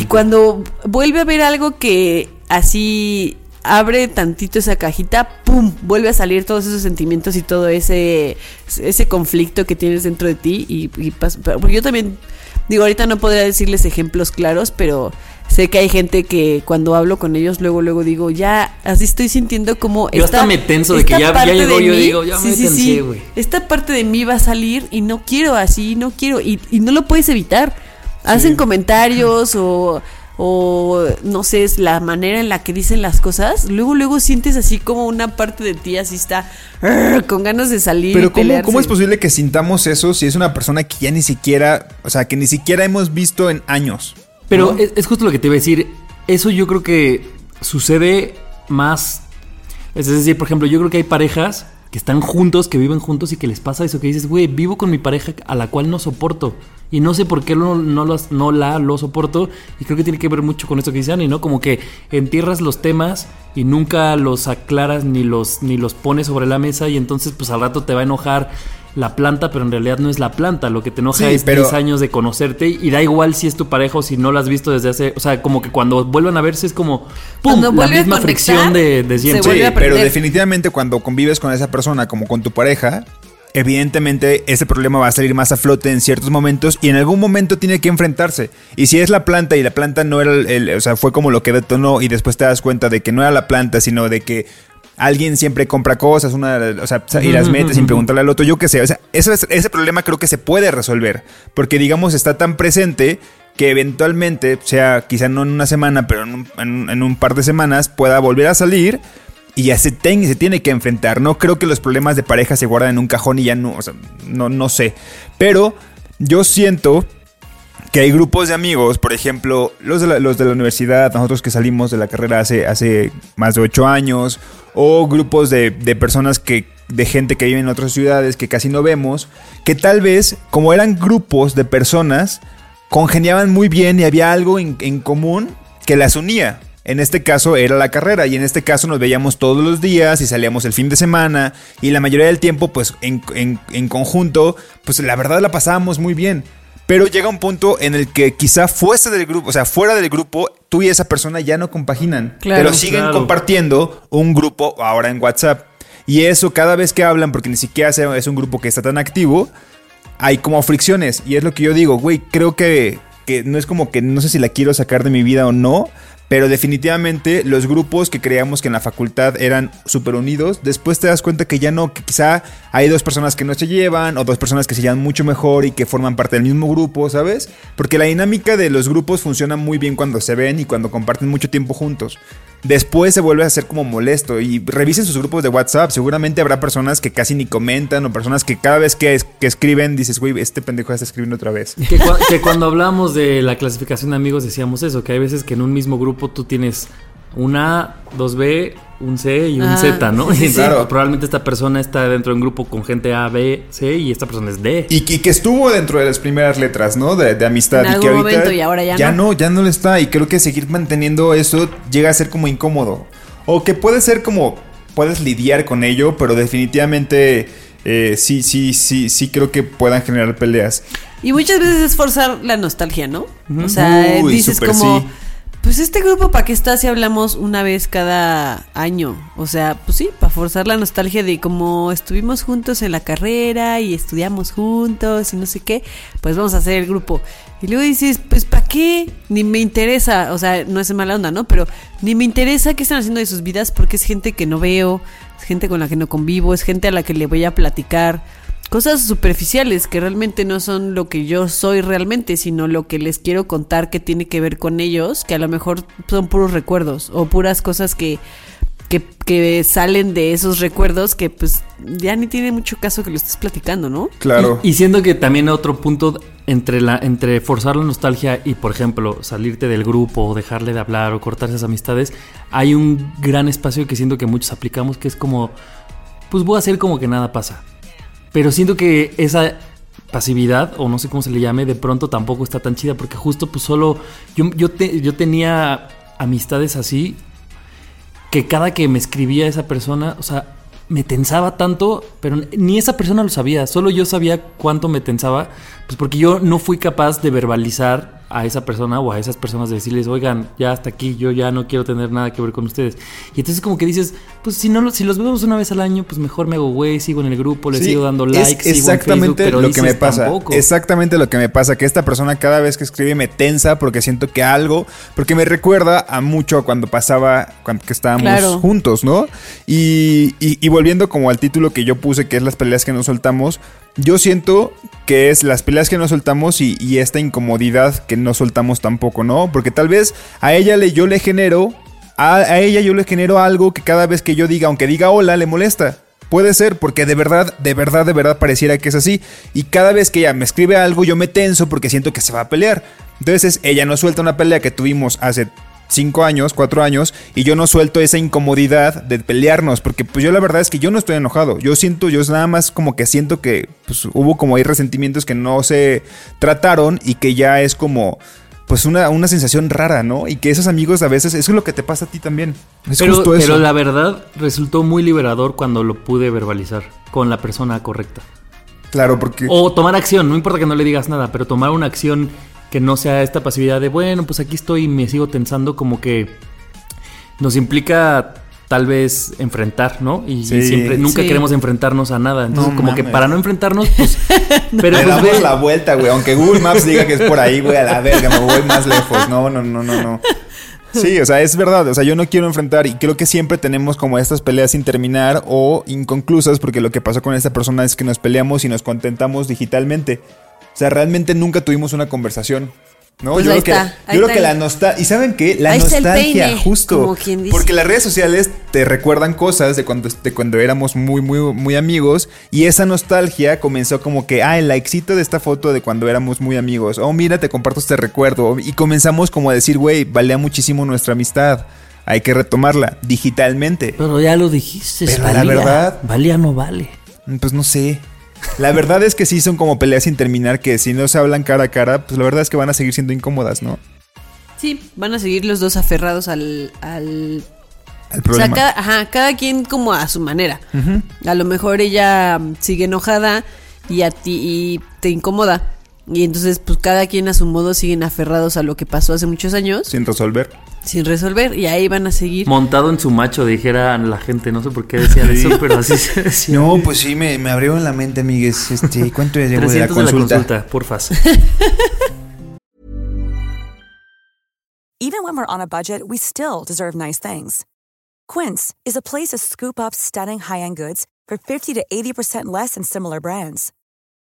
Y cuando vuelve a ver algo que así abre tantito esa cajita, ¡pum! Vuelve a salir todos esos sentimientos y todo ese, ese conflicto que tienes dentro de ti. Y, y pas- pero- porque yo también, digo, ahorita no podría decirles ejemplos claros, pero sé que hay gente que cuando hablo con ellos, luego, luego digo, ya, así estoy sintiendo como... Yo hasta me tenso de que ya- ya llegó, de yo mí- digo, ya me tensé, güey. Esta parte de mí va a salir y no quiero así, no quiero, y, y no lo puedes evitar. Hacen comentarios o, o no sé, es la manera en la que dicen las cosas, luego, luego sientes así como una parte de ti así está con ganas de salir. y Pero ¿cómo, pelearse. ¿cómo es posible que sintamos eso si es una persona que ya ni siquiera, o sea, que ni siquiera hemos visto en años? Pero ¿no? es, es justo lo que te iba a decir. Eso yo creo que sucede más. Es decir, por ejemplo, yo creo que hay parejas que están juntos, que viven juntos y que les pasa eso que dices, güey, vivo con mi pareja a la cual no soporto. Y no sé por qué no, no, los- no la lo soporto. Y creo que tiene que ver mucho con esto que dice Ani, ¿no? Como que entierras los temas y nunca los aclaras ni los, ni los pones sobre la mesa. Y entonces, pues al rato te va a enojar la planta, pero en realidad no es la planta. Lo que te enoja Sí, es pero- 10 años de conocerte y da igual si es tu pareja o si no la has visto desde hace. O sea, como que cuando vuelvan a verse es como. ¡Pum! Cuando La a misma conectar, fricción de, siempre. Sí, pero definitivamente cuando convives con esa persona como con tu pareja, evidentemente ese problema va a salir más a flote en ciertos momentos y en algún momento tiene que enfrentarse. Y si es la planta y la planta no era el, el- o sea, fue como lo que detonó y después te das cuenta de que no era la planta, sino de que alguien siempre compra cosas, una, o sea, y las mete sin preguntarle al otro, yo qué sé, o sea, eso es- ese problema creo que se puede resolver, porque digamos está tan presente que eventualmente, sea quizá no en una semana, pero en un, en un- en un par de semanas, pueda volver a salir y ya se, ten- se tiene que enfrentar. No creo que los problemas de pareja se guardan en un cajón y ya no, o sea, no, no sé. Pero yo siento que hay grupos de amigos, por ejemplo, los de la, los de la universidad, nosotros que salimos de la carrera hace, hace más de ocho años, o grupos de, de personas que, de gente que vive en otras ciudades que casi no vemos, que tal vez, como eran grupos de personas, congeniaban muy bien y había algo en, en común que las unía. En este caso era la carrera y en este caso nos veíamos todos los días y salíamos el fin de semana y la mayoría del tiempo pues en, en- en conjunto pues la verdad la pasábamos muy bien. Pero llega un punto en el que quizá fuese del grupo, o sea, fuera del grupo, tú y esa persona ya no compaginan. Claro. pero siguen Claro. compartiendo un grupo ahora en WhatsApp. Y eso cada vez que hablan, porque ni siquiera es un grupo que está tan activo, hay como fricciones. Y es lo que yo digo, güey, creo que, que no es como que no sé si la quiero sacar de mi vida o no. Pero definitivamente los grupos que creíamos que en la facultad eran súper unidos, después te das cuenta que ya no, que quizá hay dos personas que no se llevan o dos personas que se llevan mucho mejor y que forman parte del mismo grupo, ¿sabes? Porque la dinámica de los grupos funciona muy bien cuando se ven y cuando comparten mucho tiempo juntos. Después se vuelve a hacer como molesto y revisen sus grupos de WhatsApp. Seguramente habrá personas que casi ni comentan o personas que cada vez que, que escriben dices, güey, este pendejo ya está escribiendo otra vez. Que, que cuando hablamos de la clasificación de amigos decíamos eso, que hay veces que en un mismo grupo tú tienes una A, dos B, un C y un Ah, Z, ¿no? sí, sí, Claro. probablemente esta persona está dentro de un grupo con gente A, B, C y esta persona es D. Y, que- que estuvo dentro de las primeras letras, ¿no? De, de amistad. En y que ahorita momento y ahora ya ya no. no. Ya no lo está. Y creo que seguir manteniendo eso llega a ser como incómodo. O que puede ser como. Puedes lidiar con ello, pero definitivamente. eh, sí, sí, sí, sí creo que puedan generar peleas. Y muchas veces es forzar la nostalgia, ¿no? O sea, Uy, dices súper como, sí. Pues este grupo para qué está si hablamos una vez cada año. O sea, pues sí, para forzar la nostalgia de como estuvimos juntos en la carrera y estudiamos juntos y no sé qué, pues vamos a hacer el grupo. Y luego dices, pues ¿para qué? Ni me interesa, o sea, no es mala onda, ¿no? Pero ni me interesa qué están haciendo de sus vidas porque es gente que no veo, es gente con la que no convivo, es gente a la que le voy a platicar cosas superficiales que realmente no son lo que yo soy realmente, sino lo que les quiero contar que tiene que ver con ellos, que a lo mejor son puros recuerdos o puras cosas que, que, que salen de esos recuerdos que pues ya ni tiene mucho caso que lo estés platicando, ¿no? Claro. Y, y siendo que también otro punto entre la entre forzar la nostalgia y por ejemplo salirte del grupo o dejarle de hablar o cortar esas amistades, hay un gran espacio que siento que muchos aplicamos que es como pues voy a hacer como que nada pasa. Pero siento que esa pasividad o no sé cómo se le llame, de pronto tampoco está tan chida porque justo pues solo yo yo yo tenía amistades así que cada que me escribía esa persona, o sea, me tensaba tanto, pero ni esa persona lo sabía, solo yo sabía cuánto me tensaba, pues porque yo no fui capaz de verbalizar a esa persona o a esas personas de decirles, oigan, ya hasta aquí, yo ya no quiero tener nada que ver con ustedes. Y entonces como que dices, pues si no si los vemos una vez al año, pues mejor me hago güey, sigo en el grupo, le Sí, sigo dando es likes, sigo en Facebook, exactamente pero lo que me pasa. "Tampoco". Exactamente lo que me pasa. Que esta persona cada vez que escribe me tensa porque siento que algo. Porque me recuerda a mucho cuando pasaba. Cuando que estábamos Claro. juntos, ¿no? Y, y- y volviendo como al título que yo puse, que es las peleas que nos soltamos. Yo siento que es las peleas que nos soltamos y, esta incomodidad que no soltamos tampoco, ¿no? Porque tal vez a ella le, yo le genero. A ella yo le genero algo que cada vez que yo diga, aunque diga hola, le molesta. Puede ser, porque de verdad, de verdad, de verdad pareciera que es así. Y cada vez que ella me escribe algo, yo me tenso porque siento que se va a pelear. Entonces, ella no suelta una pelea que tuvimos hace cinco años, cuatro años, y yo no suelto esa incomodidad de pelearnos, porque pues yo la verdad es que yo no estoy enojado. Yo siento, yo nada más como que siento que pues, hubo como ahí resentimientos que no se trataron y que ya es como pues una, una sensación rara, ¿no? Y que esos amigos a veces, eso es lo que te pasa a ti también. Es pero, justo eso. pero la verdad resultó muy liberador cuando lo pude verbalizar con la persona correcta. Claro, porque... O tomar acción, no importa que no le digas nada, pero tomar una acción que no sea esta pasividad de, bueno, pues aquí estoy y me sigo tensando, como que nos implica tal vez enfrentar, ¿no? Y, Sí. siempre, nunca Sí. queremos enfrentarnos a nada. Entonces, No como que para no enfrentarnos, pues... Pero Le pues damos ve- la vuelta, güey. Aunque Google Maps diga que es por ahí, güey, a la verga, me voy más lejos. No, no, no, no, no. Sí, o sea, es verdad. O sea, yo no quiero enfrentar y creo que siempre tenemos como estas peleas sin terminar o inconclusas porque lo que pasó con esta persona es que nos peleamos y nos contentamos digitalmente. O sea, realmente nunca tuvimos una conversación. ¿no? Pues yo creo está, que, yo creo que la nostalgia. ¿Y saben qué? La Ahí está el nostalgia, peine, justo. como quien dice. Porque las redes sociales te recuerdan cosas de cuando, de cuando éramos muy, muy, muy amigos. Y esa nostalgia comenzó como que, ah, el likecito de esta foto de cuando éramos muy amigos. Oh, mira, te comparto este recuerdo. Y comenzamos como a decir, güey, valía muchísimo nuestra amistad. Hay que retomarla digitalmente. Pero ya lo dijiste, Pero valía. la verdad- Valía no vale. Pues no sé. La verdad es que sí son como peleas sin terminar que si no se hablan cara a cara, pues la verdad es que van a seguir siendo incómodas, ¿no? Sí, van a seguir los dos aferrados al... al... El O sea, problema. cada, ajá, cada quien como a su manera. A lo mejor ella sigue enojada y a ti y te incomoda. Y entonces, pues cada quien a su modo siguen aferrados a lo que pasó hace muchos años Sin resolver. sin resolver. Y ahí van a seguir. Montado en su macho, dijera la gente. No sé por qué decían eso, pero así se decía. No, pues sí, me, me abrieron la mente, amigues. Este, ¿Cuánto llevo de la 300 de la consulta? consulta, porfas. Even when we're on a budget, we still deserve nice things. Quince is a place to scoop up stunning high-end goods for 50 to 80% less than similar brands.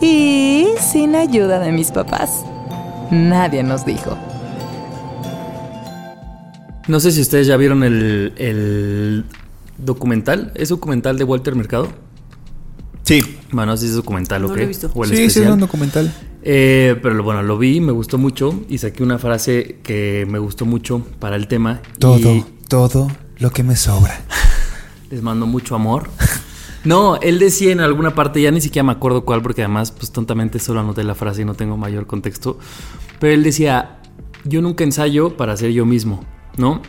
y sin ayuda de mis papás. Nadie nos dijo. No sé si ustedes ya vieron el, el documental. ¿Es documental de Walter Mercado? Sí. Bueno, sí es documental, No ¿ok? lo he visto. O el Sí, sí, es un documental. Eh, pero lo- bueno, lo vi, me gustó mucho y saqué una frase que me gustó mucho para el tema. y todo lo que me sobra. les mando mucho amor. No, él decía en alguna parte, ya ni siquiera me acuerdo cuál, porque además, pues tontamente solo anoté la frase y no tengo mayor contexto. Pero él decía, yo nunca ensayo para ser yo mismo, ¿no?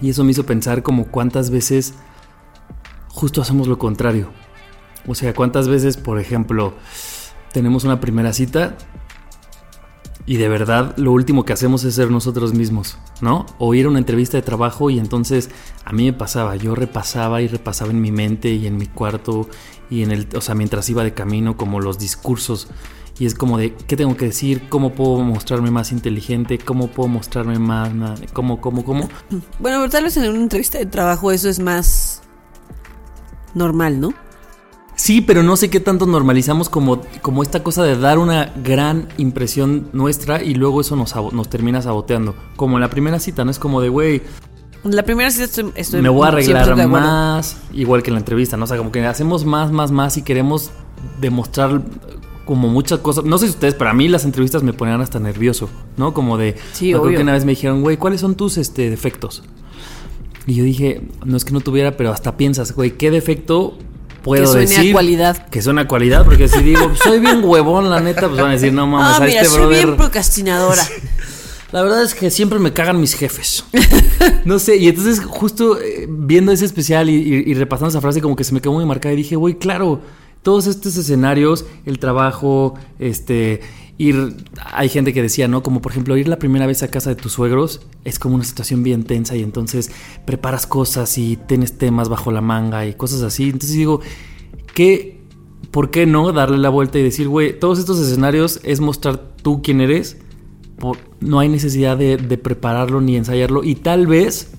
Y eso me hizo pensar como cuántas veces justo hacemos lo contrario. O sea, cuántas veces, por ejemplo, tenemos una primera cita y de verdad lo último que hacemos es ser nosotros mismos, ¿no? O ir a una entrevista de trabajo y entonces a mí me pasaba, yo repasaba y repasaba en mi mente y en mi cuarto y en el, o sea, mientras iba de camino como los discursos y es como de qué tengo que decir, cómo puedo mostrarme más inteligente, cómo puedo mostrarme más, cómo, cómo, cómo. Bueno, tal vez en una entrevista de trabajo eso es más normal, ¿no? Sí, pero no sé qué tanto normalizamos como, como esta cosa de dar una gran impresión nuestra y luego eso nos, nos termina saboteando. Como en la primera cita, ¿no? Es como de, güey, La primera sí estoy, estoy me voy a 100% de arreglar más, igual que en la entrevista, ¿no? O sea, como que hacemos más, más, más y queremos demostrar como muchas cosas. No sé si ustedes, pero a mí las entrevistas me ponían hasta nervioso, ¿no? Como de... Sí, obvio. que una vez me dijeron, güey, ¿cuáles son tus este, defectos? Y yo dije, no es que no tuviera, pero hasta piensas, güey, ¿qué defecto puedo Que suene a decir? cualidad. Que suena a cualidad, porque si digo, soy bien huevón, la neta, pues van a decir, no mames, Ah, a mira, este soy brother... bien procrastinadora. La verdad es que siempre me cagan mis jefes. No sé, y entonces justo eh, viendo ese especial y, y- y repasando esa frase como que se me quedó muy marcada y dije, güey, claro, todos estos escenarios, el trabajo, este, ir, hay gente que decía, ¿no? Como por ejemplo ir la primera vez a casa de tus suegros es como una situación bien tensa y entonces preparas cosas y tienes temas bajo la manga y cosas así. Entonces digo, ¿qué, ¿por qué no darle la vuelta y decir, güey, todos estos escenarios es mostrar tú quién eres? no hay necesidad de prepararlo ni ensayarlo. Y tal vez,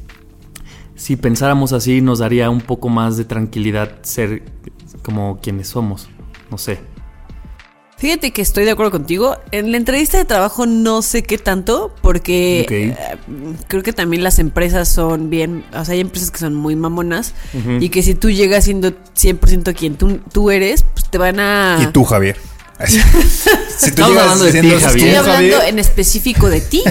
si pensáramos así, nos daría un poco más de tranquilidad ser como quienes somos. No sé. Fíjate que estoy de acuerdo contigo. En la entrevista de trabajo no sé qué tanto, porque eh, creo que también las empresas son bien, o sea, hay empresas que son muy mamonas y que si tú llegas siendo 100% quien tú, tú eres, pues te van a... Y tú, Javier. si tú Estamos llegas hablando de ti, Javier. Estoy "Tú, hablando Javier", en específico de ti.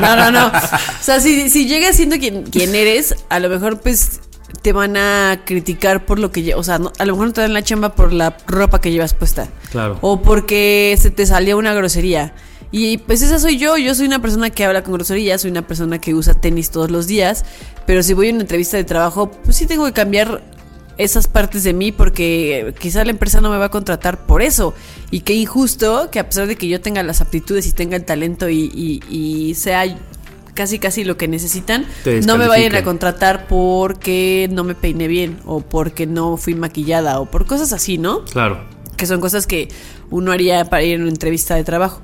No, no, no. O sea, si, si llegas siendo quien, quien eres, a lo mejor pues te van a criticar por lo que... lle- O sea, no- a lo mejor no te dan la chamba por la ropa que llevas puesta. Claro. O porque se te salió una grosería. Y pues esa soy yo, yo soy una persona que habla con grosería, soy una persona que usa tenis todos los días, pero si voy a una entrevista de trabajo, pues sí tengo que cambiar esas partes de mí porque quizá la empresa no me va a contratar por eso. Y qué injusto que a pesar de que yo tenga las aptitudes y tenga el talento y, y- y sea casi casi lo que necesitan, no me vayan a contratar porque no me peiné bien o porque no fui maquillada o por cosas así, ¿no? Claro. que son cosas que uno haría para ir a una entrevista de trabajo.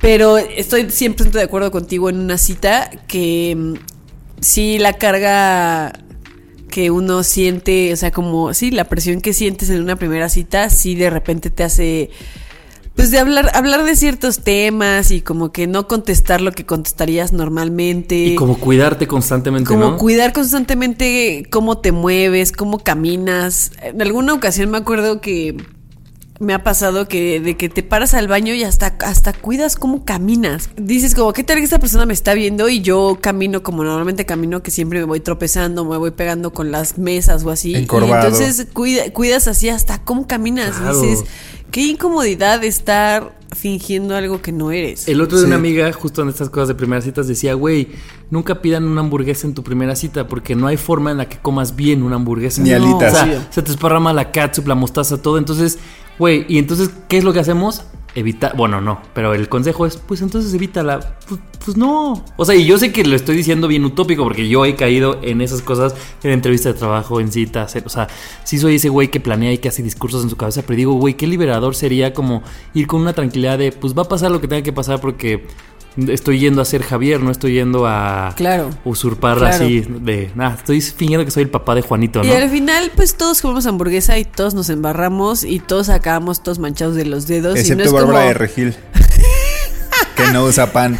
Pero estoy 100% de acuerdo contigo en una cita que mm, sí la carga que uno siente, o sea, como, sí, la presión que sientes en una primera cita, sí de repente te hace, pues de hablar, hablar de ciertos temas y como que no contestar lo que contestarías normalmente. Y como cuidarte constantemente, Como ¿no? cuidar constantemente cómo te mueves, cómo caminas. En alguna ocasión me acuerdo que me ha pasado que de que te paras al baño y hasta, hasta cuidas cómo caminas. Dices como, ¿qué tal que esta persona me está viendo? Y yo camino como normalmente camino, que siempre me voy tropezando, me voy pegando con las mesas o así. Encorvado. Y entonces cuida- cuidas así hasta cómo caminas. Claro. dices, qué incomodidad estar fingiendo algo que no eres. El otro de Sí. una amiga, justo en estas cosas de primeras citas, decía, güey, nunca pidan una hamburguesa en tu primera cita porque no hay forma en la que comas bien una hamburguesa. Ni alitas. O sea, Sí. se te esparrama la catsup, la mostaza, todo. Entonces, güey, y entonces, ¿qué es lo que hacemos? Evitar, bueno, no, pero el consejo es, pues entonces evítala. Pues, pues no. O sea, y yo sé que lo estoy diciendo bien utópico porque yo he caído en esas cosas en entrevistas de trabajo, en citas. o sea, sí soy ese güey que planea y que hace discursos en su cabeza, pero digo, güey, qué liberador sería como ir con una tranquilidad de, pues va a pasar lo que tenga que pasar porque estoy yendo a ser Javier, no estoy yendo a Claro. usurpar Claro. así de, nada, estoy fingiendo que soy el papá de Juanito, Y ¿no? al final, pues todos comemos hamburguesa y todos nos embarramos y todos acabamos todos manchados de los dedos. y no Excepto es Bárbara como de Regil. que no usa pan.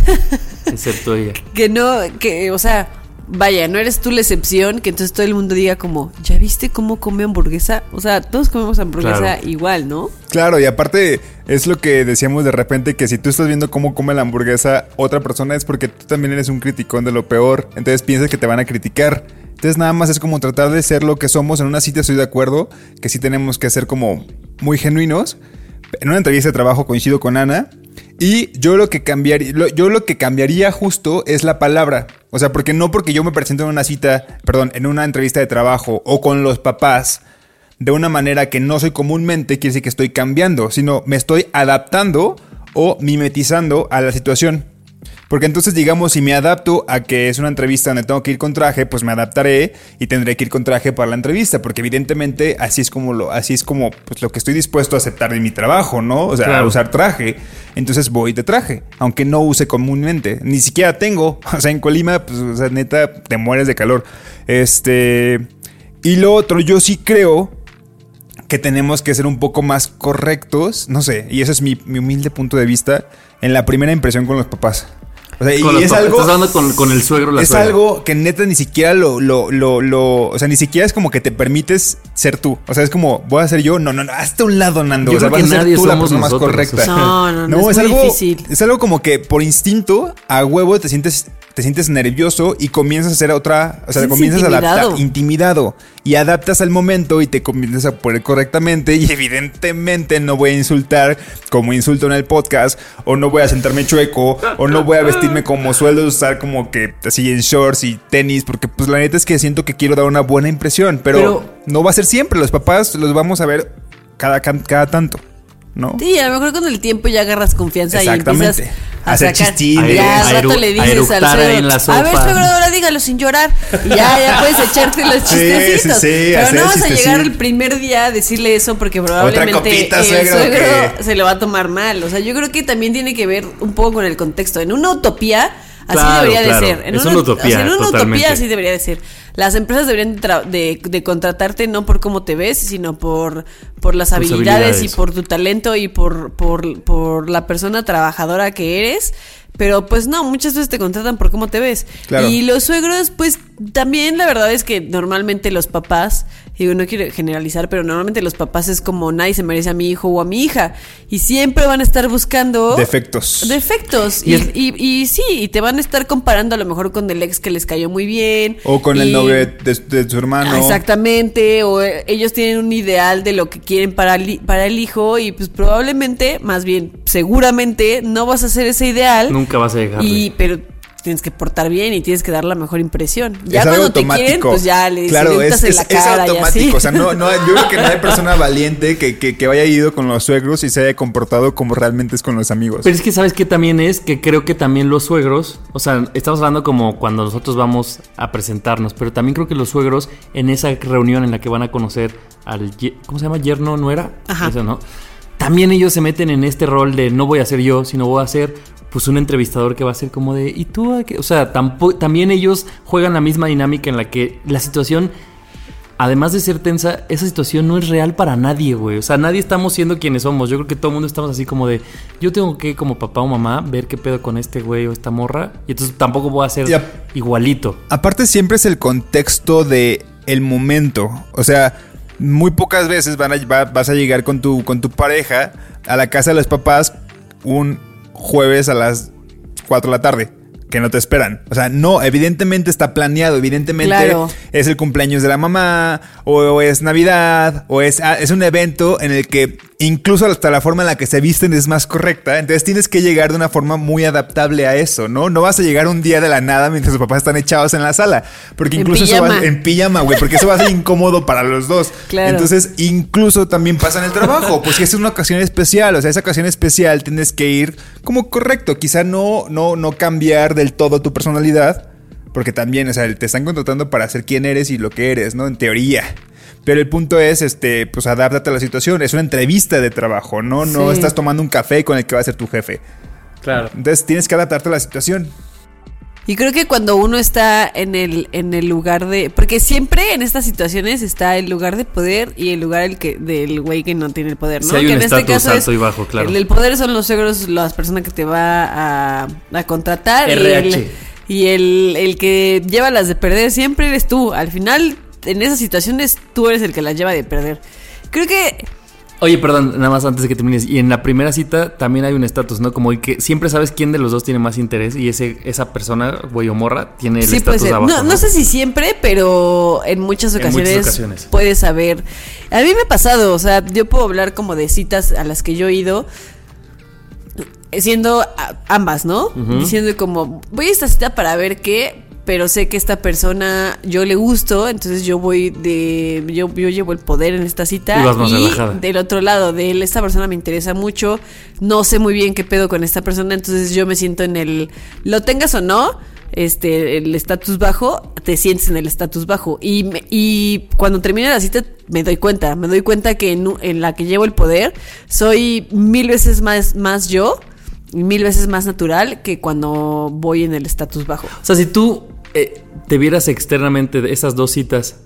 Excepto ella. que no, que, o sea, vaya, no eres tú la excepción, que entonces todo el mundo diga como, ¿ya viste cómo come hamburguesa? O sea, todos comemos hamburguesa Claro. igual, ¿no? Claro, y aparte es lo que decíamos de repente, que si tú estás viendo cómo come la hamburguesa otra persona es porque tú también eres un criticón de lo peor, entonces piensas que te van a criticar. Entonces nada más es como tratar de ser lo que somos en una cita, estoy de acuerdo, que sí tenemos que ser como muy genuinos. En una entrevista de trabajo coincido con Ana y yo lo que cambiaría, yo lo que cambiaría justo es la palabra. O sea, porque no porque yo me presento en una cita, perdón, en una entrevista de trabajo o con los papás, de una manera que no soy comúnmente, quiere decir que estoy cambiando, sino me estoy adaptando o mimetizando a la situación. Porque entonces, digamos, si me adapto a que es una entrevista donde tengo que ir con traje, pues me adaptaré y tendré que ir con traje para la entrevista, porque evidentemente así es como lo, así es como pues, lo que estoy dispuesto a aceptar de mi trabajo, ¿no? O sea, a usar traje. Entonces voy de traje, aunque no use comúnmente. Ni siquiera tengo. O sea, en Colima, pues, o sea, neta, te mueres de calor. Este. Y lo otro, yo sí creo que tenemos que ser un poco más correctos, no sé, y ese es mi, mi humilde punto de vista, en la primera impresión con los papás. O sea, y Con es algo. Estás hablando con, con el suegro la es suegra. algo que neta ni siquiera lo, lo, lo, lo- O sea, ni siquiera es como que te permites ser tú. O sea, es como, voy a ser yo. No, no, no, hazte a un lado, Nando. Yo o sea, creo vas que a ser tú la persona más correcta. o sea. No, no, no, es muy algo, difícil. Es algo como que por instinto, a huevo, te sientes, te sientes nervioso y comienzas a hacer otra. O sea, te comienzas a adaptar. intimidado. Intimidado. Y adaptas al momento y te comienzas a poner correctamente. Y evidentemente no voy a insultar como insulto en el podcast. O no voy a sentarme chueco. O no voy a vestirme como suelo usar como que así en shorts y tenis. Porque pues la neta es que siento que quiero dar una buena impresión. Pero, Pero- no va a ser siempre. Los papás los vamos a ver cada, cada tanto. ¿No? Sí, a lo mejor con el tiempo ya agarras confianza y empiezas a Hacer chistines. Ya al rato le dices al la a ver, sopa". suegro, ahora dígalo sin llorar. Y ya, ya puedes echarte los Sí, chistecitos. sí, sí, Pero hacer no vas a llegar el primer día a decirle eso porque probablemente copita, el suegro, suegro que- se lo va a tomar mal. O sea, yo creo que también tiene que ver un poco con el contexto. En una utopía... Así Claro, debería claro. de ser. En Es una, una utopía, en una totalmente. utopía así debería de ser. Las empresas deberían de, de- contratarte no por cómo te ves, sino por, por las habilidades, y por tu talento y por, por, por la persona trabajadora que eres. Pero pues no, muchas veces te contratan por cómo te ves. Claro. Y los suegros, pues también la verdad es que normalmente los papás, digo, no quiero generalizar, pero normalmente los papás es como nadie se merece a mi hijo o a mi hija. Y siempre van a estar buscando Defectos. defectos. Y Y, y, y sí, y te van a estar comparando a lo mejor con el ex que les cayó muy bien. O con el novio de, de su hermano. Exactamente, o eh, ellos tienen un ideal de lo que quieren para el, para el hijo y pues probablemente, más bien, seguramente no vas a hacer ese ideal. Nunca vas a llegar. Y pero tienes que portar bien y tienes que dar la mejor impresión. Ya es cuando te quieren, automático. pues ya le claro, es, en es- la es cara y automático. así. O sea, no, no, yo creo que no hay persona valiente que, que, que haya ido con los suegros y se haya comportado como realmente es con los amigos. Pero es que sabes que también es que creo que también los suegros, o sea, estamos hablando como cuando nosotros vamos a presentarnos, pero también creo que los suegros en esa reunión en la que van a conocer al ¿cómo se llama? yerno nuera, Ajá. Eso, ¿no? También ellos se meten en este rol de no voy a ser yo, sino voy a ser pues un entrevistador que va a ser como de ¿y tú a qué?". O sea, también ellos juegan la misma dinámica en la que la situación Además de ser tensa, esa situación no es real para nadie, güey. O sea, nadie estamos siendo quienes somos. Yo creo que todo el mundo estamos así como de, yo tengo que, como papá o mamá, ver qué pedo con este güey o esta morra. Y entonces tampoco voy a ser igualito. Aparte siempre es el contexto de el momento. O sea, muy pocas veces van a, va- vas a llegar con tu, con tu pareja a la casa de los papás un jueves a las 4 de la tarde. Que no te esperan. O sea, no, evidentemente está planeado. Evidentemente Claro. es el cumpleaños de la mamá, o, o es Navidad, o es, ah, es un evento en el que incluso hasta la forma en la que se visten es más correcta. Entonces tienes que llegar de una forma muy adaptable a eso, ¿no? No vas a llegar un día de la nada mientras tus papás están echados en la sala. Porque En incluso eso va en pijama, güey, porque eso va a ser incómodo para los dos. Claro. Entonces, incluso también pasa en el trabajo, pues que es una ocasión especial, o sea, esa ocasión especial tienes que ir como correcto, quizá no, no, no cambiar del todo tu personalidad, porque también, o sea, te están contratando para ser quien eres y lo que eres, ¿no? En teoría. Pero el punto es, este, pues adáptate a la situación. Es una entrevista de trabajo, ¿no? No estás tomando un café con el que va a ser tu jefe. Claro. Entonces tienes que adaptarte a la situación. Y creo que cuando uno está en el, en el lugar de. Porque siempre en estas situaciones está el lugar de poder y el lugar el que, del güey que no tiene el poder, ¿no? Sí, hay que un en este estatus caso es. alto y bajo, claro. El del poder son los suegros, las personas que te va a, a contratar. Y, RH. el, y el, el que lleva las de perder siempre eres tú. Al final, en esas situaciones, tú eres el que las lleva de perder. Creo que Oye, perdón, nada más antes de que termines. Y en la primera cita también hay un estatus, ¿no? Como que siempre sabes quién de los dos tiene más interés y ese, esa persona, güey o morra, tiene el Sí, estatus abajo. no, no sé si siempre, pero en muchas En muchas ocasiones, ocasiones. puedes saber. A mí me ha pasado, o sea, yo puedo hablar como de citas a las que yo he ido, siendo ambas, ¿no? Diciendo como, voy a esta cita para ver qué, pero sé que esta persona yo le gusto, entonces yo voy de, yo, yo llevo el poder en esta cita Y del otro lado de él, esta persona me interesa mucho, no sé muy bien qué pedo con esta persona, entonces yo me siento en el, lo tengas o no, este, el estatus bajo, te sientes en el estatus bajo. Y, me- y cuando termina la cita me doy cuenta, me doy cuenta que en, en la que llevo el poder soy mil veces más, más yo, y mil veces más natural que cuando voy en el estatus bajo. O sea, si tú eh, te vieras externamente de esas dos citas,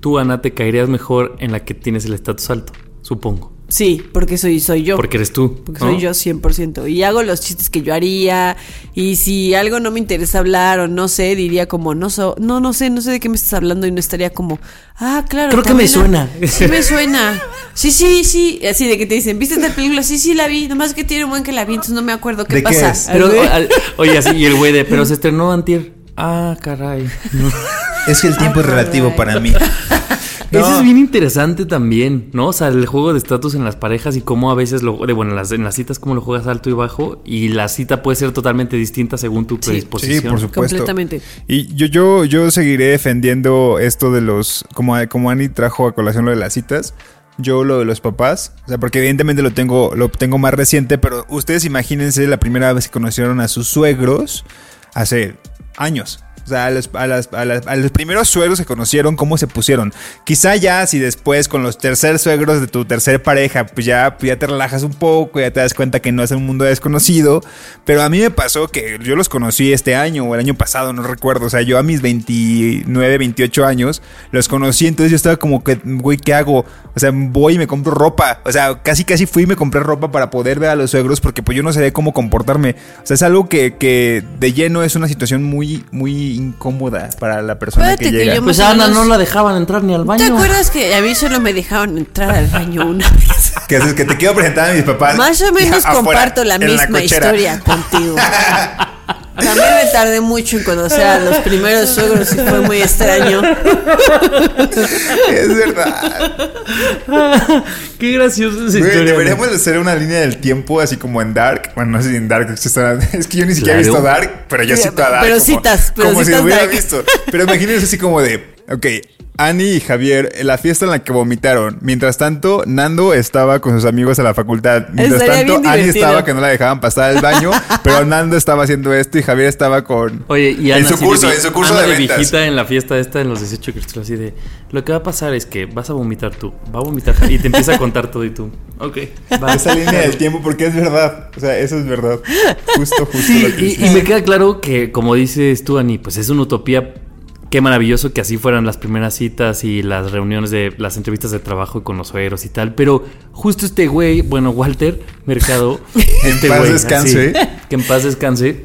tú, Ana, te caerías mejor en la que tienes el estatus alto, supongo. Sí, porque soy, soy yo. Porque eres tú. Porque ¿no? soy yo 100%. Y hago los chistes que yo haría. Y si algo no me interesa hablar o no sé, diría como, no, so, no, no sé, no sé de qué me estás hablando. Y no estaría como, ah, claro. Creo que me suena. Sí me suena. Sí, sí, sí. Así de que te dicen, ¿viste esta película? Sí, sí, la vi. Nomás que tiene un buen que la vi, entonces no me acuerdo qué ¿De qué pasa. es? Pero, al- oye, así, y el güey de, pero se estrenó antier. Ah, caray. No. Es que el tiempo es relativo para mí. Eso es bien interesante también, ¿no? O sea, el juego de estatus en las parejas y cómo a veces lo, de, bueno, en las, en las citas cómo lo juegas alto y bajo y la cita puede ser totalmente distinta según tu predisposición. Sí, por supuesto. Completamente. Y yo, yo, yo seguiré defendiendo esto de los, como, como Ani trajo a colación lo de las citas. Yo lo de los papás, o sea, porque evidentemente lo tengo, lo tengo más reciente, pero ustedes imagínense la primera vez que conocieron a sus suegros hace años. O sea, a los, a las- a las- a los primeros suegros que conocieron, cómo se pusieron. Quizá ya si después con los tercer suegros de tu tercer pareja, pues ya, pues ya te relajas un poco, ya te das cuenta que no es un mundo desconocido. Pero a mí me pasó que yo los conocí este año o el año pasado, no recuerdo. O sea, yo a mis 29, 28 años los conocí, entonces yo estaba como que, güey, ¿qué hago? O sea, voy y me compro ropa. O sea, casi casi fui y me compré ropa para poder ver a los suegros porque pues yo no sabía cómo comportarme. O sea, es algo que, que de lleno es una situación muy, muy incómoda para la persona que que llega. yo Pues a Ana no la dejaban entrar ni al baño. ¿Te acuerdas que a mí solo me dejaron entrar al baño una vez? Que es que te quiero presentar a mis papás. Más o menos afuera, comparto la misma cochera. historia contigo. También me tardé mucho en conocer a los primeros suegros y fue muy extraño. Es verdad. Qué graciosa esa Güey, historia. deberíamos de hacer una línea del tiempo así como en Dark. Bueno, no sé si en Dark Es que yo ni siquiera he visto Dark, pero yo Sí, cito a Dark. pero como, citas, pero como si lo hubiera Dark. visto. Pero imagínense así como de, ok, Annie y Javier, en la fiesta en la que vomitaron. Mientras tanto, Nando estaba con sus amigos a la facultad. Mientras Estaría tanto, divertido. estaba que no la dejaban pasar al baño, pero Nando estaba haciendo esto y Javier estaba con... Oye, y Ana en su de curso, en su curso Ana de ventas. viejita en la fiesta esta en los 18 Cristal así de lo que va a pasar es que vas a vomitar tú, va a vomitar Javi", y te empieza a contar todo y tú. Ok, va. Esa línea del tiempo, porque es verdad. O sea, eso es verdad. Justo, justo Sí, lo que y, y me queda claro que, como dices tú, Ani, pues es una utopía. Qué maravilloso que así fueran las primeras citas y las reuniones de las entrevistas de trabajo y con los suegros y tal. Pero justo este güey, bueno, Walter Mercado, En este paz güey, descanse. así, que en paz descanse.